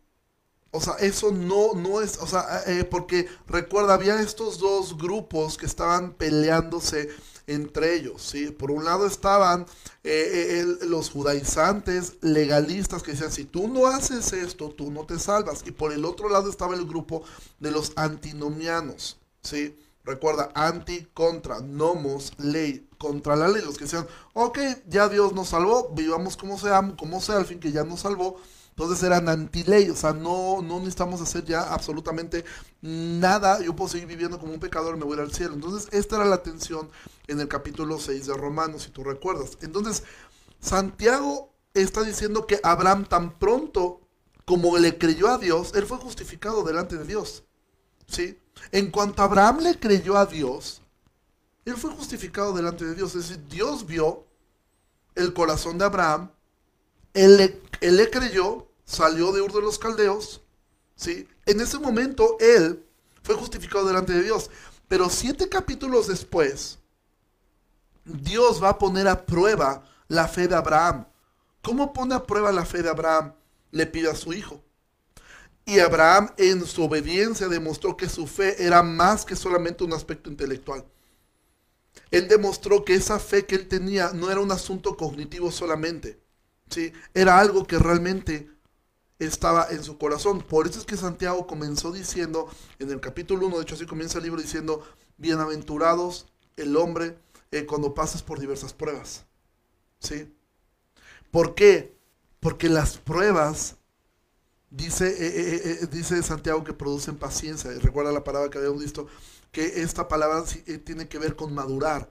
O sea, eso no, no es, o sea, eh, porque recuerda, había estos dos grupos que estaban peleándose entre ellos. ¿sí? Por un lado estaban eh, eh, los judaizantes legalistas que decían, si tú no haces esto, tú no te salvas. Y por el otro lado estaba el grupo de los antinomianos. ¿sí? Recuerda, anti, contra, nomos, ley, contra la ley. Los que decían, ok, ya Dios nos salvó, vivamos como sea, como sea, al fin que ya nos salvó entonces eran anti-ley, o sea, no, no necesitamos hacer ya absolutamente nada. Yo puedo seguir viviendo como un pecador, me voy al cielo. Entonces, esta era la tensión en el capítulo 6 de Romanos, si tú recuerdas. Entonces, Santiago está diciendo que Abraham tan pronto como le creyó a Dios, él fue justificado delante de Dios. ¿Sí? En cuanto Abraham le creyó a Dios, él fue justificado delante de Dios. Es decir, Dios vio el corazón de Abraham él le, creyó, salió de Ur de los Caldeos, ¿sí? En ese momento él fue justificado delante de Dios. Pero siete capítulos después, Dios va a poner a prueba la fe de Abraham. ¿Cómo pone a prueba la fe de Abraham? Le pide a su hijo. Y Abraham en su obediencia demostró que su fe era más que solamente un aspecto intelectual. Él demostró que esa fe que él tenía no era un asunto cognitivo solamente, ¿sí? era algo que realmente estaba en su corazón. Por eso es que Santiago comenzó diciendo, en el capítulo 1, de hecho así comienza el libro diciendo, bienaventurados el hombre eh, cuando pases por diversas pruebas. ¿Sí? ¿Por qué? Porque las pruebas, dice, eh, eh, dice Santiago, que producen paciencia. Recuerda la palabra que habíamos visto, que esta palabra tiene que ver con madurar.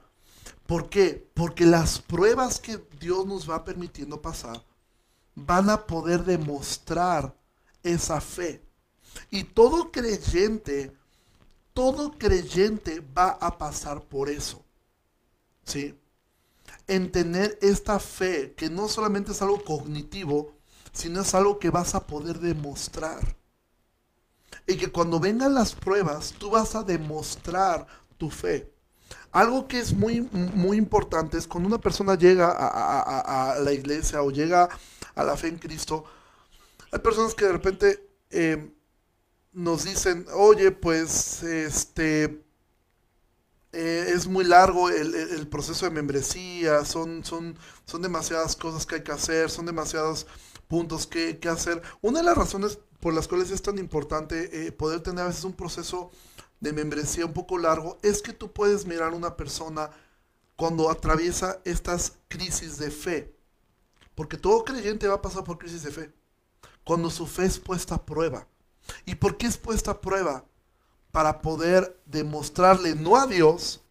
¿Por qué? Porque las pruebas que Dios nos va permitiendo pasar, van a poder demostrar esa fe. Y todo creyente, todo creyente va a pasar por eso. ¿Sí? En tener esta fe, que no solamente es algo cognitivo, sino es algo que vas a poder demostrar. Y que cuando vengan las pruebas, tú vas a demostrar tu fe. Algo que es muy, muy importante es cuando una persona llega a, la iglesia o llega a la fe en Cristo, hay personas que de repente eh, nos dicen, oye, pues este eh, es muy largo el, proceso de membresía, son, son, son demasiadas cosas que hay que hacer, son demasiados puntos que, que hacer. Una de las razones por las cuales es tan importante eh, poder tener a veces un proceso de membresía un poco largo es que tú puedes mirar a una persona cuando atraviesa estas crisis de fe. Porque todo creyente va a pasar por crisis de fe. Cuando su fe es puesta a prueba. ¿Y por qué es puesta a prueba? Para poder demostrarle no a Dios,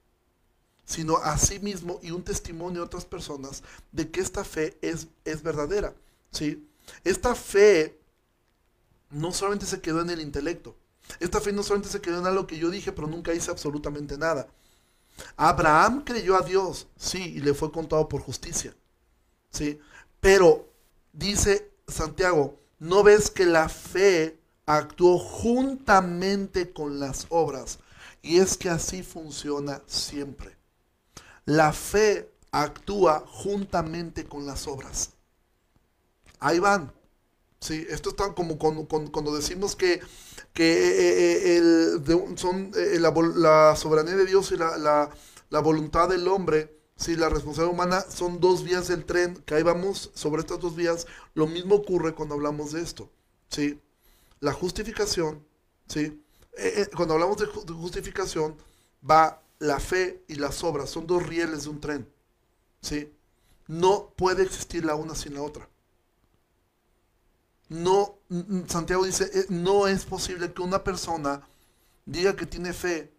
sino a sí mismo y un testimonio a otras personas de que esta fe es, es verdadera. ¿Sí? Esta fe no solamente se quedó en el intelecto. Esta fe no solamente se quedó en algo que yo dije, pero nunca hice absolutamente nada. Abraham creyó a Dios, sí, y le fue contado por justicia. ¿sí? Pero dice Santiago, ¿no ves que la fe actuó juntamente con las obras? Y es que así funciona siempre. La fe actúa juntamente con las obras. Ahí van. Sí, esto está como cuando, decimos que, que eh, eh, el, son eh, la, soberanía de Dios y la, la voluntad del hombre si la responsabilidad humana son dos vías del tren, que ahí vamos sobre estas dos vías, lo mismo ocurre cuando hablamos de esto. ¿sí? La justificación, ¿sí? Cuando hablamos de justificación, va la fe y las obras, son dos rieles de un tren. ¿sí? No puede existir la una sin la otra. No, Santiago dice, eh, no es posible que una persona diga que tiene fe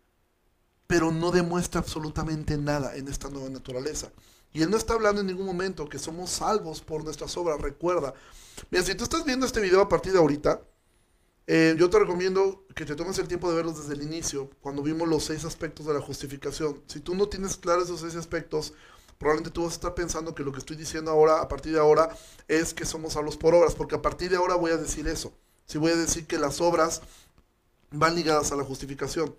pero no demuestra absolutamente nada en esta nueva naturaleza. Y él no está hablando en ningún momento que somos salvos por nuestras obras. Recuerda, mira, si tú estás viendo este video a partir de ahorita, eh, yo te recomiendo que te tomes el tiempo de verlos desde el inicio, cuando vimos los seis aspectos de la justificación. Si tú no tienes claros esos seis aspectos, probablemente tú vas a estar pensando que lo que estoy diciendo ahora, a partir de ahora, es que somos salvos por obras, porque a partir de ahora voy a decir eso. Si voy a decir que las obras van ligadas a la justificación.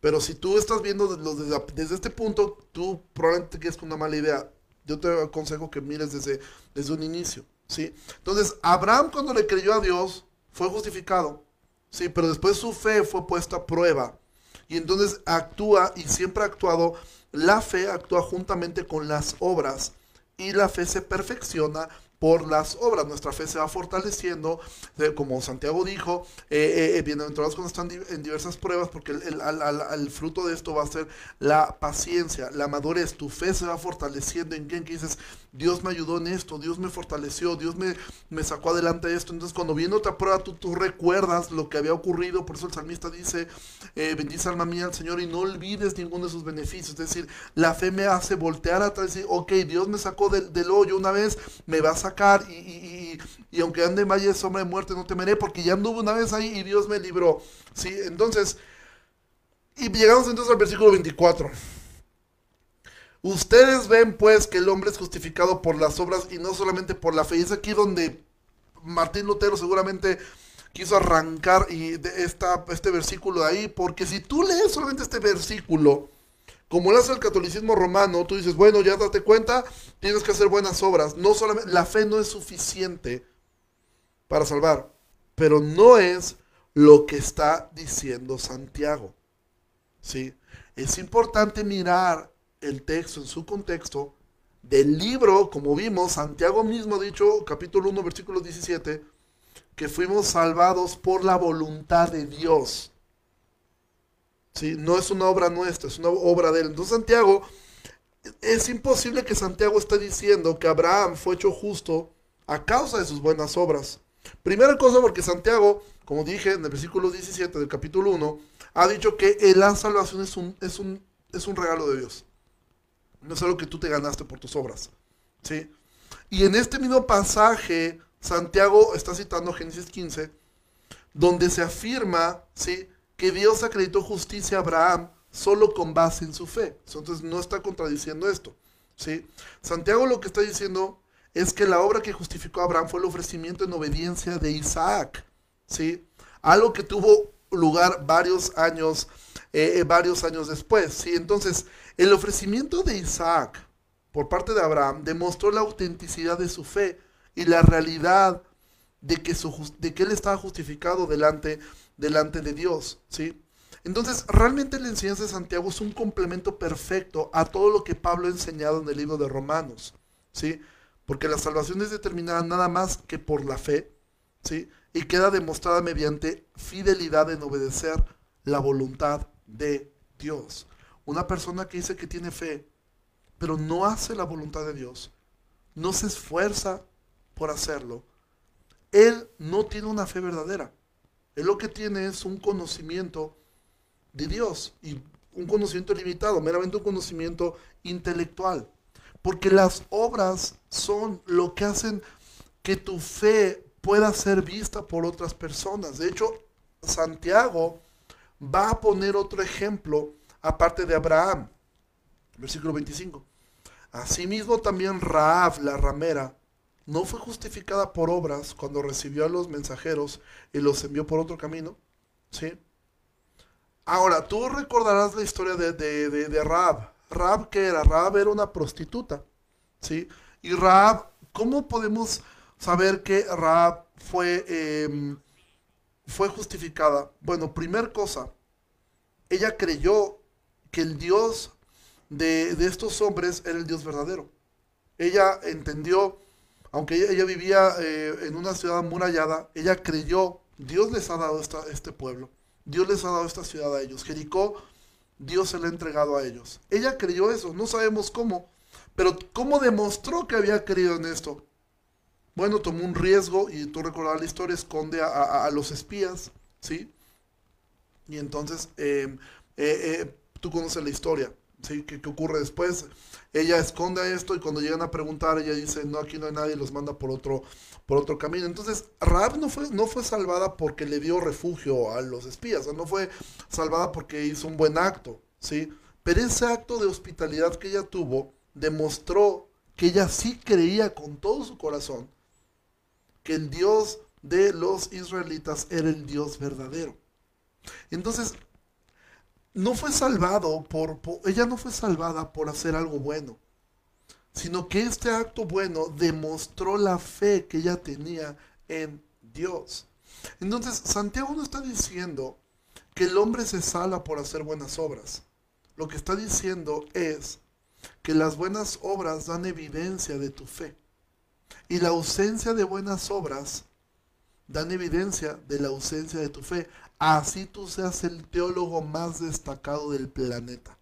Pero si tú estás viendo desde, desde este punto, tú probablemente quedes con una mala idea. Yo te aconsejo que mires desde, desde un inicio. ¿sí? Entonces, Abraham cuando le creyó a Dios, fue justificado. Sí, pero después su fe fue puesta a prueba. Y entonces actúa y siempre ha actuado. La fe actúa juntamente con las obras. Y la fe se perfecciona por las obras. Nuestra fe se va fortaleciendo, como Santiago dijo, eh, eh, eh bienaventurados cuando están en diversas pruebas, porque el, fruto de esto va a ser la paciencia, la madurez. Tu fe se va fortaleciendo en quien que dices, Dios me ayudó en esto, Dios me fortaleció, Dios me, me sacó adelante de esto. Entonces, cuando viene otra prueba, tú, tú recuerdas lo que había ocurrido. Por eso el salmista dice, eh, bendice alma mía al Señor y no olvides ninguno de sus beneficios. Es decir, la fe me hace voltear atrás y decir, ok, Dios me sacó del, del hoyo una vez, me va a sacar y, aunque ande en valle de sombra de muerte no temeré porque ya anduve una vez ahí y Dios me libró. ¿sí? Entonces, y llegamos entonces al versículo 24. Ustedes ven pues que el hombre es justificado por las obras y no solamente por la fe. Y es aquí donde Martín Lutero seguramente quiso arrancar y de esta, este versículo de ahí, porque si tú lees solamente este versículo, como lo hace el catolicismo romano, tú dices, bueno, ya date cuenta, tienes que hacer buenas obras. No solamente, la fe no es suficiente para salvar, pero no es lo que está diciendo Santiago. ¿Sí? Es importante mirar el texto en su contexto del libro, como vimos, Santiago mismo ha dicho, capítulo 1, versículo 17, que fuimos salvados por la voluntad de Dios. ¿Sí? No es una obra nuestra, es una obra de él. Entonces Santiago, es imposible que Santiago esté diciendo que Abraham fue hecho justo a causa de sus buenas obras. Primera cosa porque Santiago, como dije en el versículo 17 del capítulo 1, ha dicho que la salvación es un, es un, es un regalo de Dios. No es algo que tú te ganaste por tus obras. ¿sí? Y en este mismo pasaje, Santiago está citando Génesis 15, donde se afirma ¿sí? que Dios acreditó justicia a Abraham solo con base en su fe. Entonces no está contradiciendo esto. ¿sí? Santiago lo que está diciendo es que la obra que justificó a Abraham fue el ofrecimiento en obediencia de Isaac. ¿sí? Algo que tuvo lugar varios años, eh, eh, varios años después. ¿sí? Entonces, el ofrecimiento de Isaac por parte de Abraham demostró la autenticidad de su fe y la realidad de que, su, de que él estaba justificado delante, delante de Dios. ¿sí? Entonces, realmente la enseñanza de Santiago es un complemento perfecto a todo lo que Pablo ha enseñado en el libro de Romanos. ¿sí? Porque la salvación es determinada nada más que por la fe. ¿sí? y queda demostrada mediante fidelidad en obedecer la voluntad de Dios. Una persona que dice que tiene fe, pero no hace la voluntad de Dios, no se esfuerza por hacerlo, él no tiene una fe verdadera. Él lo que tiene es un conocimiento de Dios y un conocimiento limitado, meramente un conocimiento intelectual. Porque las obras son lo que hacen que tu fe pueda ser vista por otras personas. De hecho, Santiago va a poner otro ejemplo aparte de Abraham. Versículo 25. Asimismo también Raab, la ramera, no fue justificada por obras cuando recibió a los mensajeros y los envió por otro camino. ¿Sí? Ahora, tú recordarás la historia de, de, de, Raab. Raab, ¿qué era? Raab era una prostituta. ¿Sí? Y Raab, ¿cómo podemos saber que Raab fue, em, fue justificada? Bueno, primer cosa, ella creyó que el Dios de, estos hombres era el Dios verdadero. Ella entendió, aunque ella, vivía eh, en una ciudad murallada, ella creyó, Dios les ha dado esta, este pueblo, Dios les ha dado esta ciudad a ellos. Jericó, Dios se la ha entregado a ellos. Ella creyó eso, no sabemos cómo, pero ¿cómo demostró que había creído en esto? Bueno, tomó un riesgo y tú recordarás la historia, esconde a, los espías, ¿sí? Y entonces eh, eh, eh, tú conoces la historia, ¿sí? ¿Qué, ocurre después? Ella esconde esto y cuando llegan a preguntar, ella dice, no, aquí no hay nadie, los manda por otro, por otro camino. Entonces, Raab no fue, no fue salvada porque le dio refugio a los espías, no fue salvada porque hizo un buen acto, ¿sí? Pero ese acto de hospitalidad que ella tuvo demostró que ella sí creía con todo su corazón que el Dios de los israelitas era el Dios verdadero. Entonces, no fue salvado por, ella no fue salvada por hacer algo bueno, sino que este acto bueno demostró la fe que ella tenía en Dios. Entonces, Santiago no está diciendo que el hombre se salva por hacer buenas obras. Lo que está diciendo es que las buenas obras dan evidencia de tu fe. Y la ausencia de buenas obras dan evidencia de la ausencia de tu fe. Así tú seas el teólogo más destacado del planeta.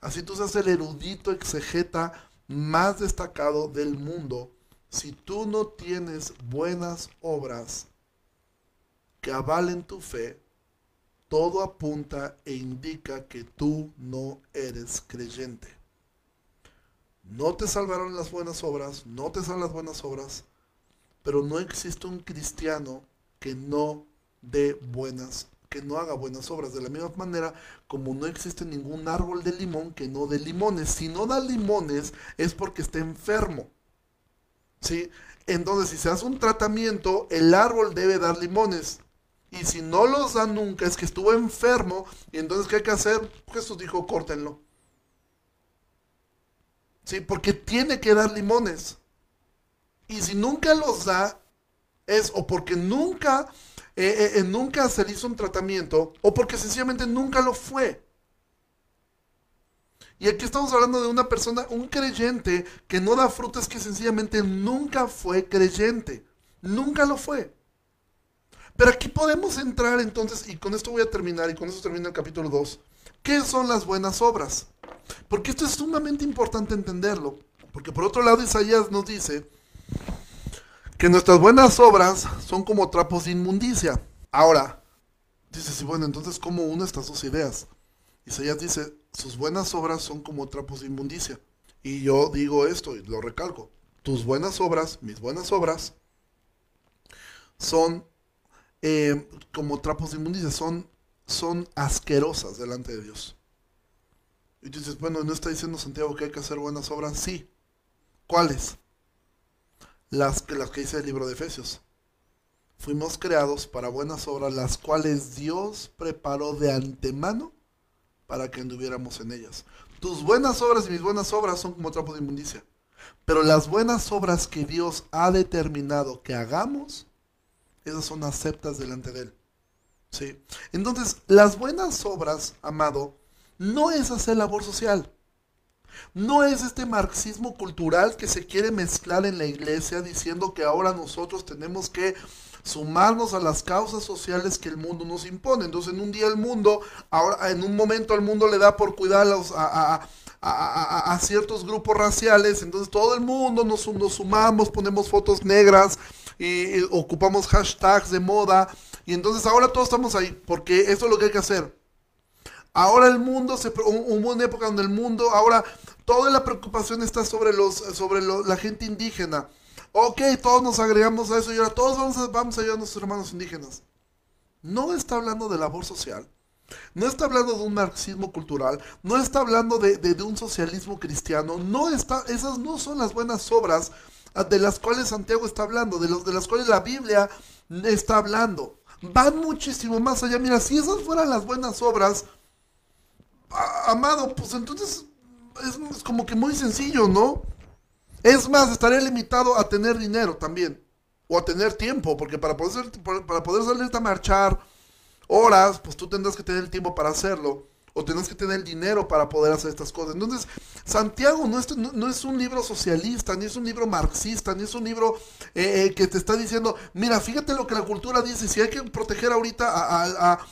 Así tú seas el erudito exegeta más destacado del mundo. Si tú no tienes buenas obras que avalen tu fe, todo apunta e indica que tú no eres creyente. No te salvaron las buenas obras, no te salvan las buenas obras, pero no existe un cristiano que no dé buenas, que no haga buenas obras. De la misma manera, como no existe ningún árbol de limón que no dé limones. Si no da limones es porque está enfermo. ¿Sí? Entonces, si se hace un tratamiento, el árbol debe dar limones. Y si no los da nunca, es que estuvo enfermo. Y entonces, ¿qué hay que hacer? Jesús dijo, córtenlo. ¿Sí? Porque tiene que dar limones. Y si nunca los da, es o porque nunca, eh, eh, nunca se le hizo un tratamiento, o porque sencillamente nunca lo fue. Y aquí estamos hablando de una persona, un creyente que no da frutos, que sencillamente nunca fue creyente. Nunca lo fue. Pero aquí podemos entrar entonces, y con esto voy a terminar, y con esto termina el capítulo 2. ¿Qué son las buenas obras? Porque esto es sumamente importante entenderlo. Porque por otro lado Isaías nos dice que nuestras buenas obras son como trapos de inmundicia. Ahora, dice, sí, bueno, entonces, ¿cómo une estas dos ideas? Isaías dice, sus buenas obras son como trapos de inmundicia. Y yo digo esto y lo recalco. Tus buenas obras, mis buenas obras, son eh, como trapos de inmundicia, son, son asquerosas delante de Dios. Y dices, bueno, ¿no está diciendo Santiago que hay que hacer buenas obras? Sí. ¿Cuáles? Las que, las que dice el libro de Efesios. Fuimos creados para buenas obras, las cuales Dios preparó de antemano para que anduviéramos en ellas. Tus buenas obras y mis buenas obras son como trapos de inmundicia. Pero las buenas obras que Dios ha determinado que hagamos, esas son aceptas delante de Él. ¿Sí? Entonces, las buenas obras, amado, no es hacer labor social. No es este marxismo cultural que se quiere mezclar en la iglesia diciendo que ahora nosotros tenemos que sumarnos a las causas sociales que el mundo nos impone. Entonces en un día el mundo, ahora en un momento el mundo le da por cuidar a, ciertos grupos raciales, entonces todo el mundo nos sumamos, ponemos fotos negras y, ocupamos hashtags de moda y entonces ahora todos estamos ahí porque eso es lo que hay que hacer. Ahora el mundo, se, hubo una época donde el mundo, ahora toda la preocupación está sobre, los, sobre la gente indígena. Ok, todos nos agregamos a eso y ahora todos vamos a, vamos a ayudar a nuestros hermanos indígenas. No está hablando de labor social. No está hablando de un marxismo cultural, no está hablando de, un socialismo cristiano, no está, esas no son las buenas obras ah, de las cuales Santiago está hablando, de, los, de las cuales la Biblia está hablando. Van muchísimo más allá. Mira, si esas fueran las buenas obras, amado, pues entonces es como que muy sencillo, ¿no? Es más, estaré limitado a tener dinero también. O a tener tiempo, porque para poder, para poder salirte a marchar horas, pues tú tendrás que tener el tiempo para hacerlo. O tendrás que tener el dinero para poder hacer estas cosas. Entonces, Santiago no es, no, es un libro socialista, ni es un libro marxista, ni es un libro eh, eh, que te está diciendo, mira, fíjate lo que la cultura dice, si hay que proteger ahorita a a,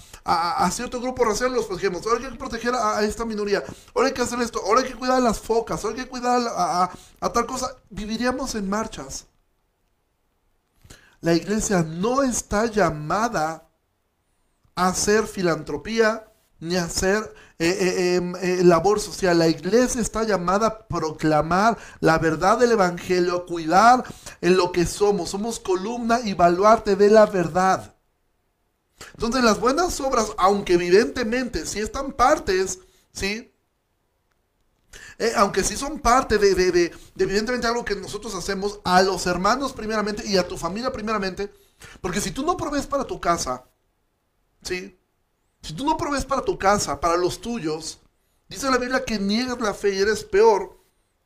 cierto grupo racial los protegemos. Ahora hay que proteger a, esta minoría. Ahora hay que hacer esto. Ahora hay que cuidar a las focas. Ahora hay que cuidar a, a tal cosa. Viviríamos en marchas. La iglesia no está llamada a hacer filantropía ni a hacer eh, eh, em, eh, labor social. La iglesia está llamada a proclamar la verdad del Evangelio, a cuidar en lo que somos. Somos columna y baluarte de la verdad. Entonces las buenas obras, aunque evidentemente sí están partes, ¿sí? Eh, aunque sí son parte de, de, evidentemente algo que nosotros hacemos a los hermanos primeramente y a tu familia primeramente, porque si tú no provees para tu casa, ¿sí? Si tú no provees para tu casa, para los tuyos, dice la Biblia que niegas la fe y eres peor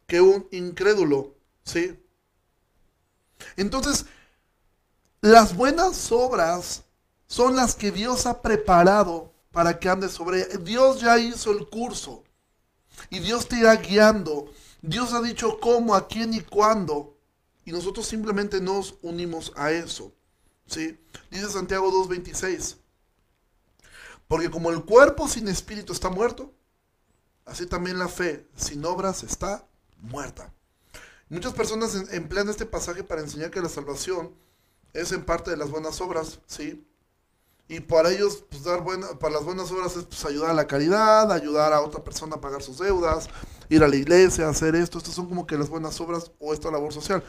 que un incrédulo, ¿sí? Entonces, las buenas obras son las que Dios ha preparado para que andes sobre ella. Dios ya hizo el curso y Dios te irá guiando. Dios ha dicho cómo, a quién y cuándo. Y nosotros simplemente nos unimos a eso. ¿sí? Dice Santiago 2.26. Porque como el cuerpo sin espíritu está muerto, así también la fe sin obras está muerta. Muchas personas emplean este pasaje para enseñar que la salvación es en parte de las buenas obras, ¿sí? Y para ellos, pues dar buena, para las buenas obras es pues, ayudar a la caridad, ayudar a otra persona a pagar sus deudas, ir a la iglesia, hacer esto. Estas son como que las buenas obras o esta labor social.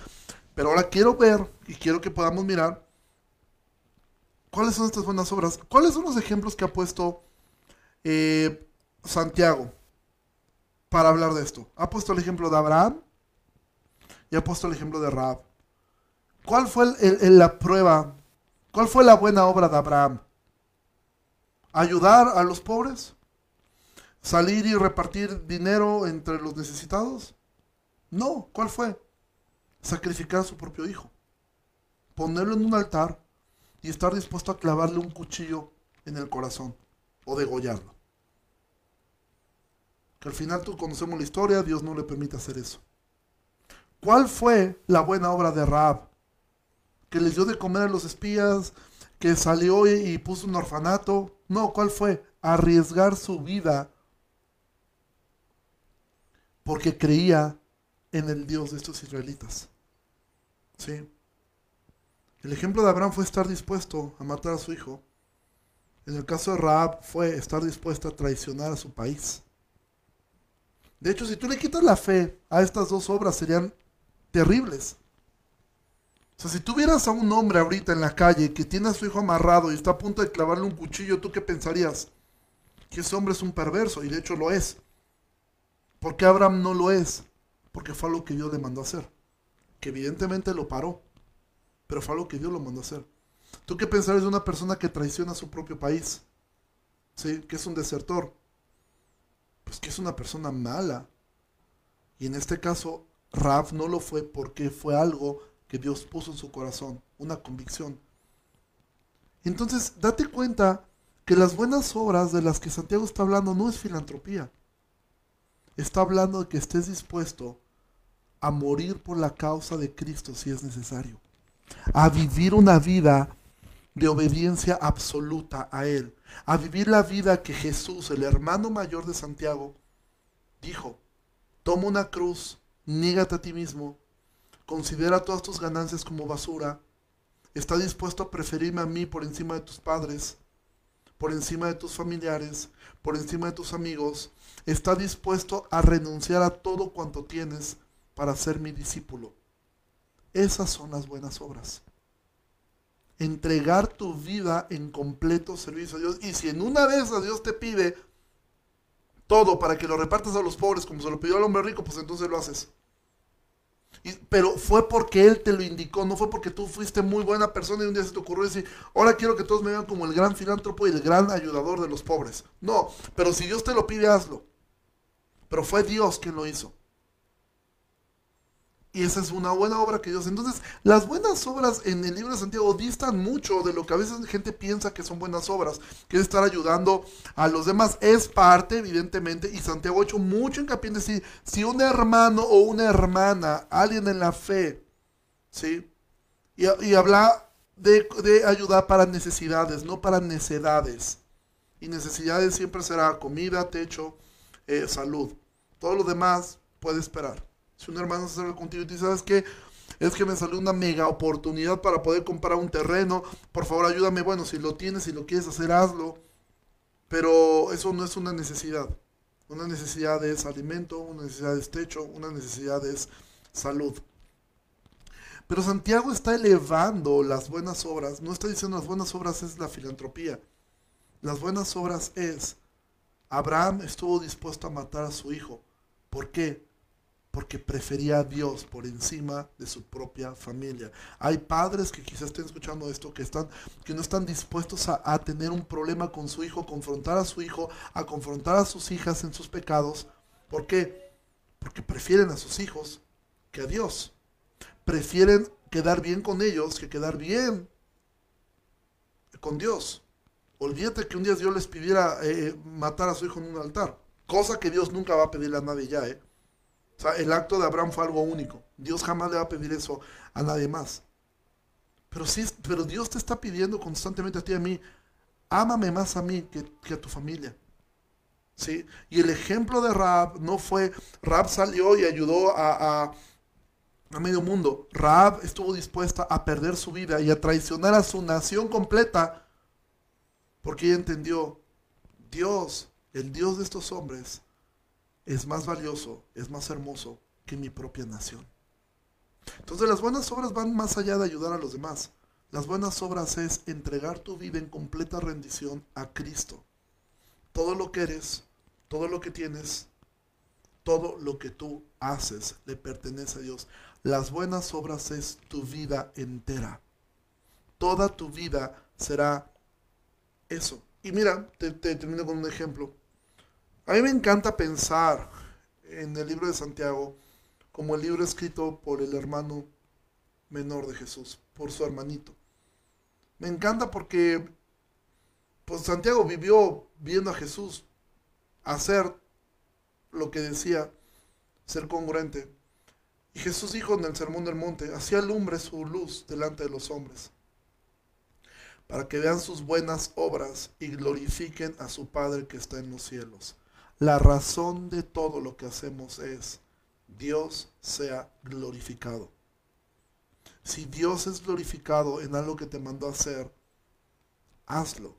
Pero ahora quiero ver y quiero que podamos mirar cuáles son estas buenas obras. ¿Cuáles son los ejemplos que ha puesto eh, Santiago para hablar de esto? Ha puesto el ejemplo de Abraham y ha puesto el ejemplo de Raab. ¿Cuál fue la prueba? ¿Cuál fue la buena obra de Abraham? ¿Ayudar a los pobres? ¿Salir y repartir dinero entre los necesitados? No, ¿cuál fue? Sacrificar a su propio hijo. Ponerlo en un altar y estar dispuesto a clavarle un cuchillo en el corazón o degollarlo. Que al final tú conocemos la historia, Dios no le permite hacer eso. ¿Cuál fue la buena obra de Raab? Que les dio de comer a los espías, que salió y, puso un orfanato. No, ¿cuál fue? Arriesgar su vida porque creía en el Dios de estos israelitas. ¿Sí? El ejemplo de Abraham fue estar dispuesto a matar a su hijo. En el caso de Raab fue estar dispuesto a traicionar a su país. De hecho, si tú le quitas la fe a estas dos obras, serían terribles. O sea, si tuvieras a un hombre ahorita en la calle que tiene a su hijo amarrado y está a punto de clavarle un cuchillo, ¿tú qué pensarías? Que ese hombre es un perverso, y de hecho lo es. ¿Por qué Abraham no lo es? Porque fue algo que Dios le mandó a hacer. Que evidentemente lo paró, pero fue algo que Dios lo mandó a hacer. ¿Tú qué pensarías de una persona que traiciona a su propio país? ¿Sí? Que es un desertor. Pues que es una persona mala. Y en este caso, Raf no lo fue porque fue algo que Dios puso en su corazón, una convicción. Entonces, date cuenta que las buenas obras de las que Santiago está hablando no es filantropía. Está hablando de que estés dispuesto a morir por la causa de Cristo si es necesario. A vivir una vida de obediencia absoluta a Él. A vivir la vida que Jesús, el hermano mayor de Santiago, dijo. Toma una cruz Nígate a ti mismo. Considera todas tus ganancias como basura. Está dispuesto a preferirme a mí por encima de tus padres, por encima de tus familiares, por encima de tus amigos. Está dispuesto a renunciar a todo cuanto tienes para ser mi discípulo. Esas son las buenas obras. Entregar tu vida en completo servicio a Dios. Y si en una vez a Dios te pide todo para que lo repartas a los pobres como se lo pidió al hombre rico, pues entonces lo haces. Pero fue porque Él te lo indicó, no fue porque tú fuiste muy buena persona y un día se te ocurrió decir, ahora quiero que todos me vean como el gran filántropo y el gran ayudador de los pobres. No, pero si Dios te lo pide, hazlo. Pero fue Dios quien lo hizo. Y esa es una buena obra que Dios. Entonces, las buenas obras en el libro de Santiago distan mucho de lo que a veces gente piensa que son buenas obras, que es estar ayudando a los demás. Es parte, evidentemente, y Santiago ha hecho mucho hincapié en decir, si un hermano o una hermana, alguien en la fe, ¿sí? Y, habla de, ayudar para necesidades, no para necedades. Y necesidades siempre será comida, techo, eh, salud. Todo lo demás puede esperar. Si un hermano se acerca contigo y te dice, ¿sabes qué? Es que me salió una mega oportunidad para poder comprar un terreno. Por favor, ayúdame. Bueno, si lo tienes, si lo quieres hacer, hazlo. Pero eso no es una necesidad. Una necesidad es alimento, una necesidad es techo, una necesidad es salud. Pero Santiago está elevando las buenas obras. No está diciendo las buenas obras es la filantropía. Las buenas obras es, Abraham estuvo dispuesto a matar a su hijo. ¿Por qué? Porque prefería a Dios por encima de su propia familia. Hay padres que quizás estén escuchando esto, que, están, que no están dispuestos a, a tener un problema con su hijo, confrontar a su hijo, a confrontar a sus hijas en sus pecados. ¿Por qué? Porque prefieren a sus hijos que a Dios. Prefieren quedar bien con ellos que quedar bien con Dios. Olvídate que un día Dios les pidiera eh, matar a su hijo en un altar. Cosa que Dios nunca va a pedirle a nadie ya, ¿eh? O sea, el acto de Abraham fue algo único. Dios jamás le va a pedir eso a nadie más. Pero, sí, pero Dios te está pidiendo constantemente a ti y a mí, ámame más a mí que, a tu familia. ¿Sí? Y el ejemplo de Raab no fue, Raab salió y ayudó a, a, a medio mundo. Raab estuvo dispuesta a perder su vida y a traicionar a su nación completa porque ella entendió, Dios, el Dios de estos hombres, es más valioso, es más hermoso que mi propia nación. Entonces las buenas obras van más allá de ayudar a los demás. Las buenas obras es entregar tu vida en completa rendición a Cristo. Todo lo que eres, todo lo que tienes, todo lo que tú haces le pertenece a Dios. Las buenas obras es tu vida entera. Toda tu vida será eso. Y mira, te, te termino con un ejemplo. A mí me encanta pensar en el libro de Santiago como el libro escrito por el hermano menor de Jesús, por su hermanito. Me encanta porque pues Santiago vivió viendo a Jesús hacer lo que decía, ser congruente. Y Jesús dijo en el Sermón del Monte, así alumbre su luz delante de los hombres, para que vean sus buenas obras y glorifiquen a su Padre que está en los cielos. La razón de todo lo que hacemos es Dios sea glorificado. Si Dios es glorificado en algo que te mandó a hacer, hazlo.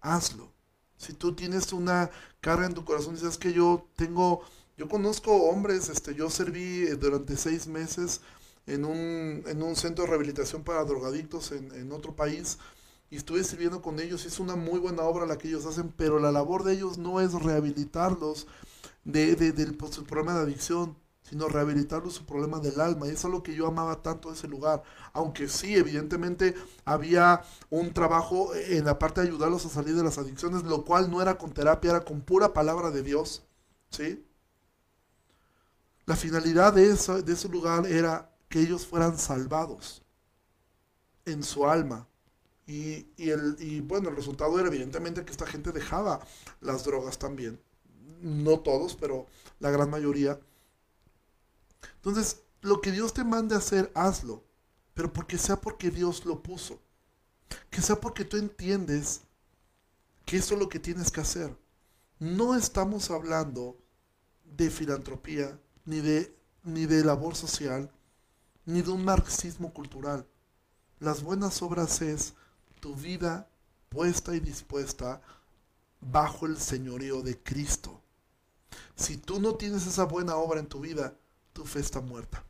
Hazlo. Si tú tienes una carga en tu corazón dices que yo tengo, yo conozco hombres, este, yo serví eh, durante seis meses en un, en un centro de rehabilitación para drogadictos en otro país y estuve sirviendo con ellos. Es una muy buena obra la que ellos hacen, pero la labor de ellos no es rehabilitarlos de, del pues, problema de adicción, sino rehabilitarlos su problema del alma. Y eso es lo que yo amaba tanto de ese lugar. Aunque sí, evidentemente había un trabajo en la parte de ayudarlos a salir de las adicciones, lo cual no era con terapia, era con pura palabra de Dios. ¿Sí? La finalidad de, eso, de ese lugar era que ellos fueran salvados en su alma, y, el, y bueno, el resultado era evidentemente que esta gente dejaba las drogas también. No todos, pero la gran mayoría. Entonces, lo que Dios te mande a hacer, hazlo. Pero porque sea porque Dios lo puso. Que sea porque tú entiendes que eso es lo que tienes que hacer. No estamos hablando de filantropía, ni de, ni de labor social, ni de un marxismo cultural. Las buenas obras es tu vida puesta y dispuesta bajo el señorío de Cristo. Si tú no tienes esa buena obra en tu vida, tu fe está muerta.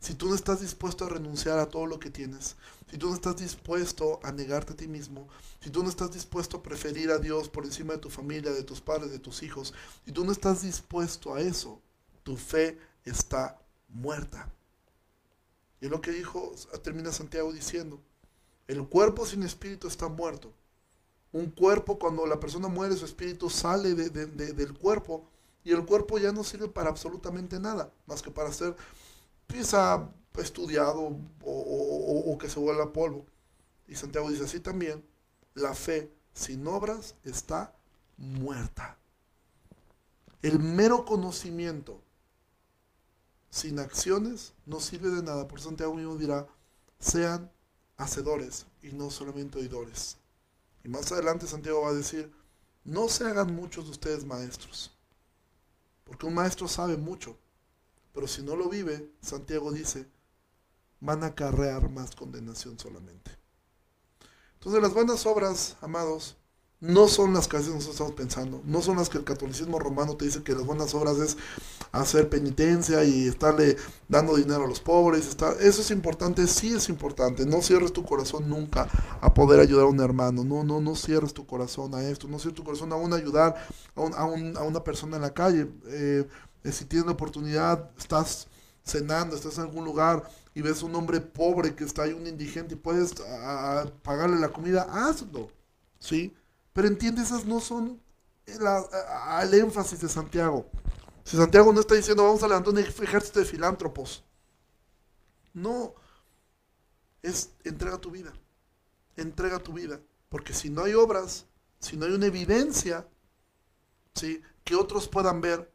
Si tú no estás dispuesto a renunciar a todo lo que tienes, si tú no estás dispuesto a negarte a ti mismo, si tú no estás dispuesto a preferir a Dios por encima de tu familia, de tus padres, de tus hijos, si tú no estás dispuesto a eso, tu fe está muerta. Y es lo que dijo, termina Santiago diciendo, el cuerpo sin espíritu está muerto. Un cuerpo, cuando la persona muere, su espíritu sale del cuerpo y el cuerpo ya no sirve para absolutamente nada, más que para ser quizá estudiado o, o que se vuelva polvo. Y Santiago dice así también, la fe sin obras está muerta. El mero conocimiento sin acciones no sirve de nada. Por Santiago mismo dirá, sean hacedores y no solamente oidores. Y más adelante Santiago va a decir, no se hagan muchos de ustedes maestros, porque un maestro sabe mucho, pero si no lo vive, Santiago dice, van a acarrear más condenación solamente. Entonces las buenas obras, amados, no son las que nosotros estamos pensando, no son las que el catolicismo romano te dice que las buenas obras es hacer penitencia y estarle dando dinero a los pobres. eso es importante, sí es importante. No cierres tu corazón nunca a poder ayudar a un hermano. No, no, no cierres tu corazón a esto. No cierres tu corazón a un ayudar a, a, una persona en la calle. Eh, si tienes la oportunidad, estás cenando, estás en algún lugar y ves un hombre pobre que está ahí, un indigente, y puedes pagarle la comida, hazlo. ¿Sí? Pero entiende, esas no son el, énfasis de Santiago. Si Santiago no está diciendo vamos a levantar un ejército de filántropos. No. Es entrega tu vida. Entrega tu vida. Porque si no hay obras, si no hay una evidencia, ¿sí? que otros puedan ver,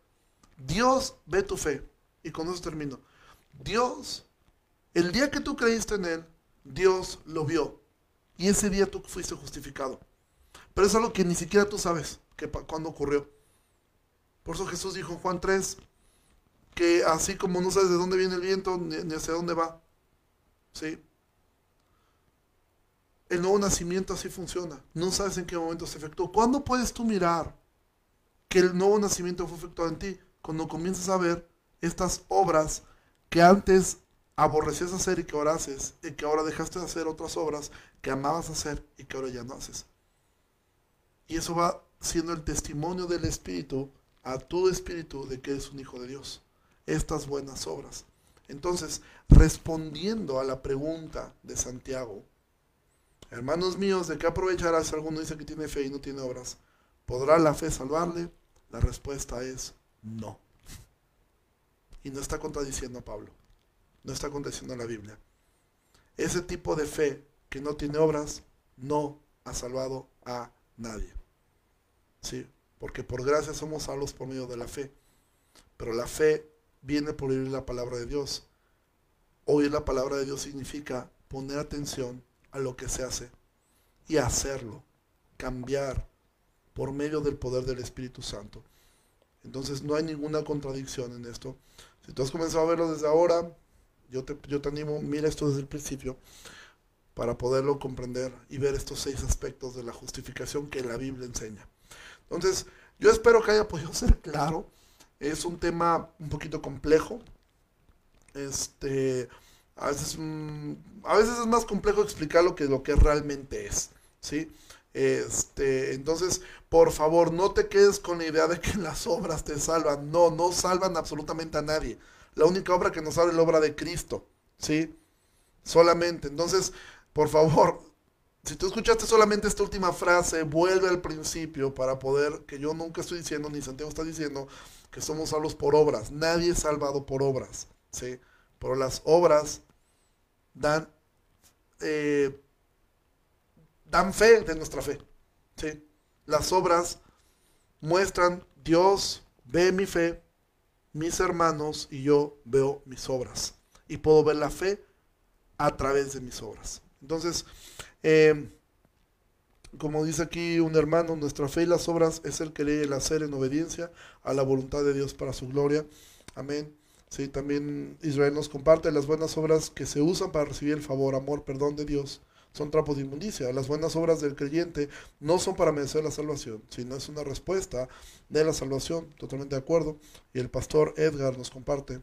Dios ve tu fe. Y con eso termino. Dios, el día que tú creíste en Él, Dios lo vio. Y ese día tú fuiste justificado. Pero es algo que ni siquiera tú sabes que cuándo ocurrió. Por eso Jesús dijo en Juan 3 que así como no sabes de dónde viene el viento ni, hacia dónde va. ¿Sí? El nuevo nacimiento así funciona. No sabes en qué momento se efectuó. ¿Cuándo puedes tú mirar que el nuevo nacimiento fue efectuado en ti? Cuando comienzas a ver estas obras que antes aborrecías hacer y que ahora haces, y que ahora dejaste de hacer otras obras que amabas hacer y que ahora ya no haces. Y eso va siendo el testimonio del Espíritu a tu espíritu de que eres un hijo de Dios. Estas buenas obras. Entonces, respondiendo a la pregunta de Santiago, hermanos míos, ¿de qué aprovechará si alguno dice que tiene fe y no tiene obras? ¿Podrá la fe salvarle? La respuesta es no. Y no está contradiciendo a Pablo, no está contradiciendo a la Biblia. Ese tipo de fe que no tiene obras no ha salvado a nadie. ¿Sí? Porque por gracia somos salvos por medio de la fe. Pero la fe viene por oír la palabra de Dios. Oír la palabra de Dios significa poner atención a lo que se hace y hacerlo, cambiar por medio del poder del Espíritu Santo. Entonces no hay ninguna contradicción en esto. Si tú has comenzado a verlo desde ahora, yo te, animo, mira esto desde el principio para poderlo comprender y ver estos seis aspectos de la justificación que la Biblia enseña. Entonces, yo espero que haya podido ser claro. Es un tema un poquito complejo. Este, a veces, mm, a veces es más complejo explicarlo que lo que realmente es, ¿sí? Este, entonces, por favor, no te quedes con la idea de que las obras te salvan. No, no salvan absolutamente a nadie. La única obra que nos salva es la obra de Cristo, ¿sí? Solamente. Entonces, por favor, si tú escuchaste solamente esta última frase, vuelve al principio para poder, que yo nunca estoy diciendo, ni Santiago está diciendo, que somos salvos por obras. Nadie es salvado por obras, ¿sí? Pero las obras dan, eh, dan fe de nuestra fe, ¿sí? Las obras muestran, Dios ve mi fe, mis hermanos y yo veo mis obras. Y puedo ver la fe a través de mis obras. Entonces, eh, como dice aquí un hermano, nuestra fe y las obras es el querer y el hacer en obediencia a la voluntad de Dios para su gloria. Amén. Sí, también Israel nos comparte las buenas obras que se usan para recibir el favor, amor, perdón de Dios. Son trapos de inmundicia. Las buenas obras del creyente no son para merecer la salvación, sino es una respuesta de la salvación. Totalmente de acuerdo. Y el pastor Edgar nos comparte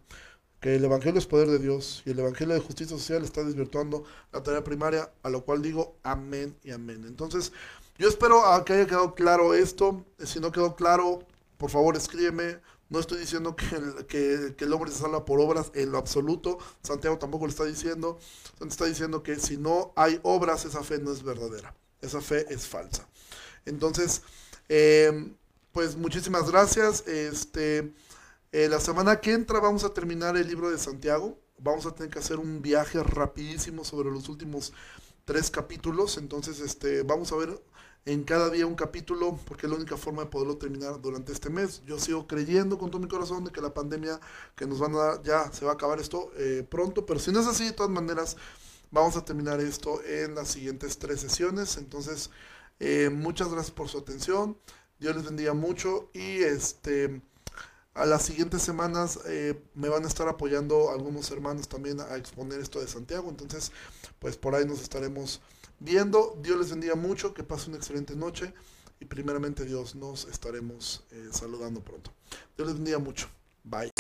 que el Evangelio es poder de Dios y el Evangelio de justicia social está desvirtuando la tarea primaria, a lo cual digo amén y amén. Entonces, yo espero que haya quedado claro esto. Si no quedó claro, por favor escríbeme. No estoy diciendo que el, que, el hombre se salva por obras en lo absoluto. Santiago tampoco lo está diciendo. Está diciendo que si no hay obras, esa fe no es verdadera. Esa fe es falsa. Entonces, eh, pues muchísimas gracias. Este. Eh, la semana que entra vamos a terminar el libro de Santiago. Vamos a tener que hacer un viaje rapidísimo sobre los últimos tres capítulos. Entonces, este, vamos a ver en cada día un capítulo, porque es la única forma de poderlo terminar durante este mes. Yo sigo creyendo con todo mi corazón de que la pandemia que nos van a dar ya se va a acabar esto eh, pronto, pero si no es así, de todas maneras, vamos a terminar esto en las siguientes tres sesiones. Entonces, eh, muchas gracias por su atención. Dios les bendiga mucho y este a las siguientes semanas eh, me van a estar apoyando algunos hermanos también a exponer esto de Santiago. Entonces, pues por ahí nos estaremos viendo. Dios les bendiga mucho, que pase una excelente noche y primeramente Dios nos estaremos eh, saludando pronto. Dios les bendiga mucho. Bye.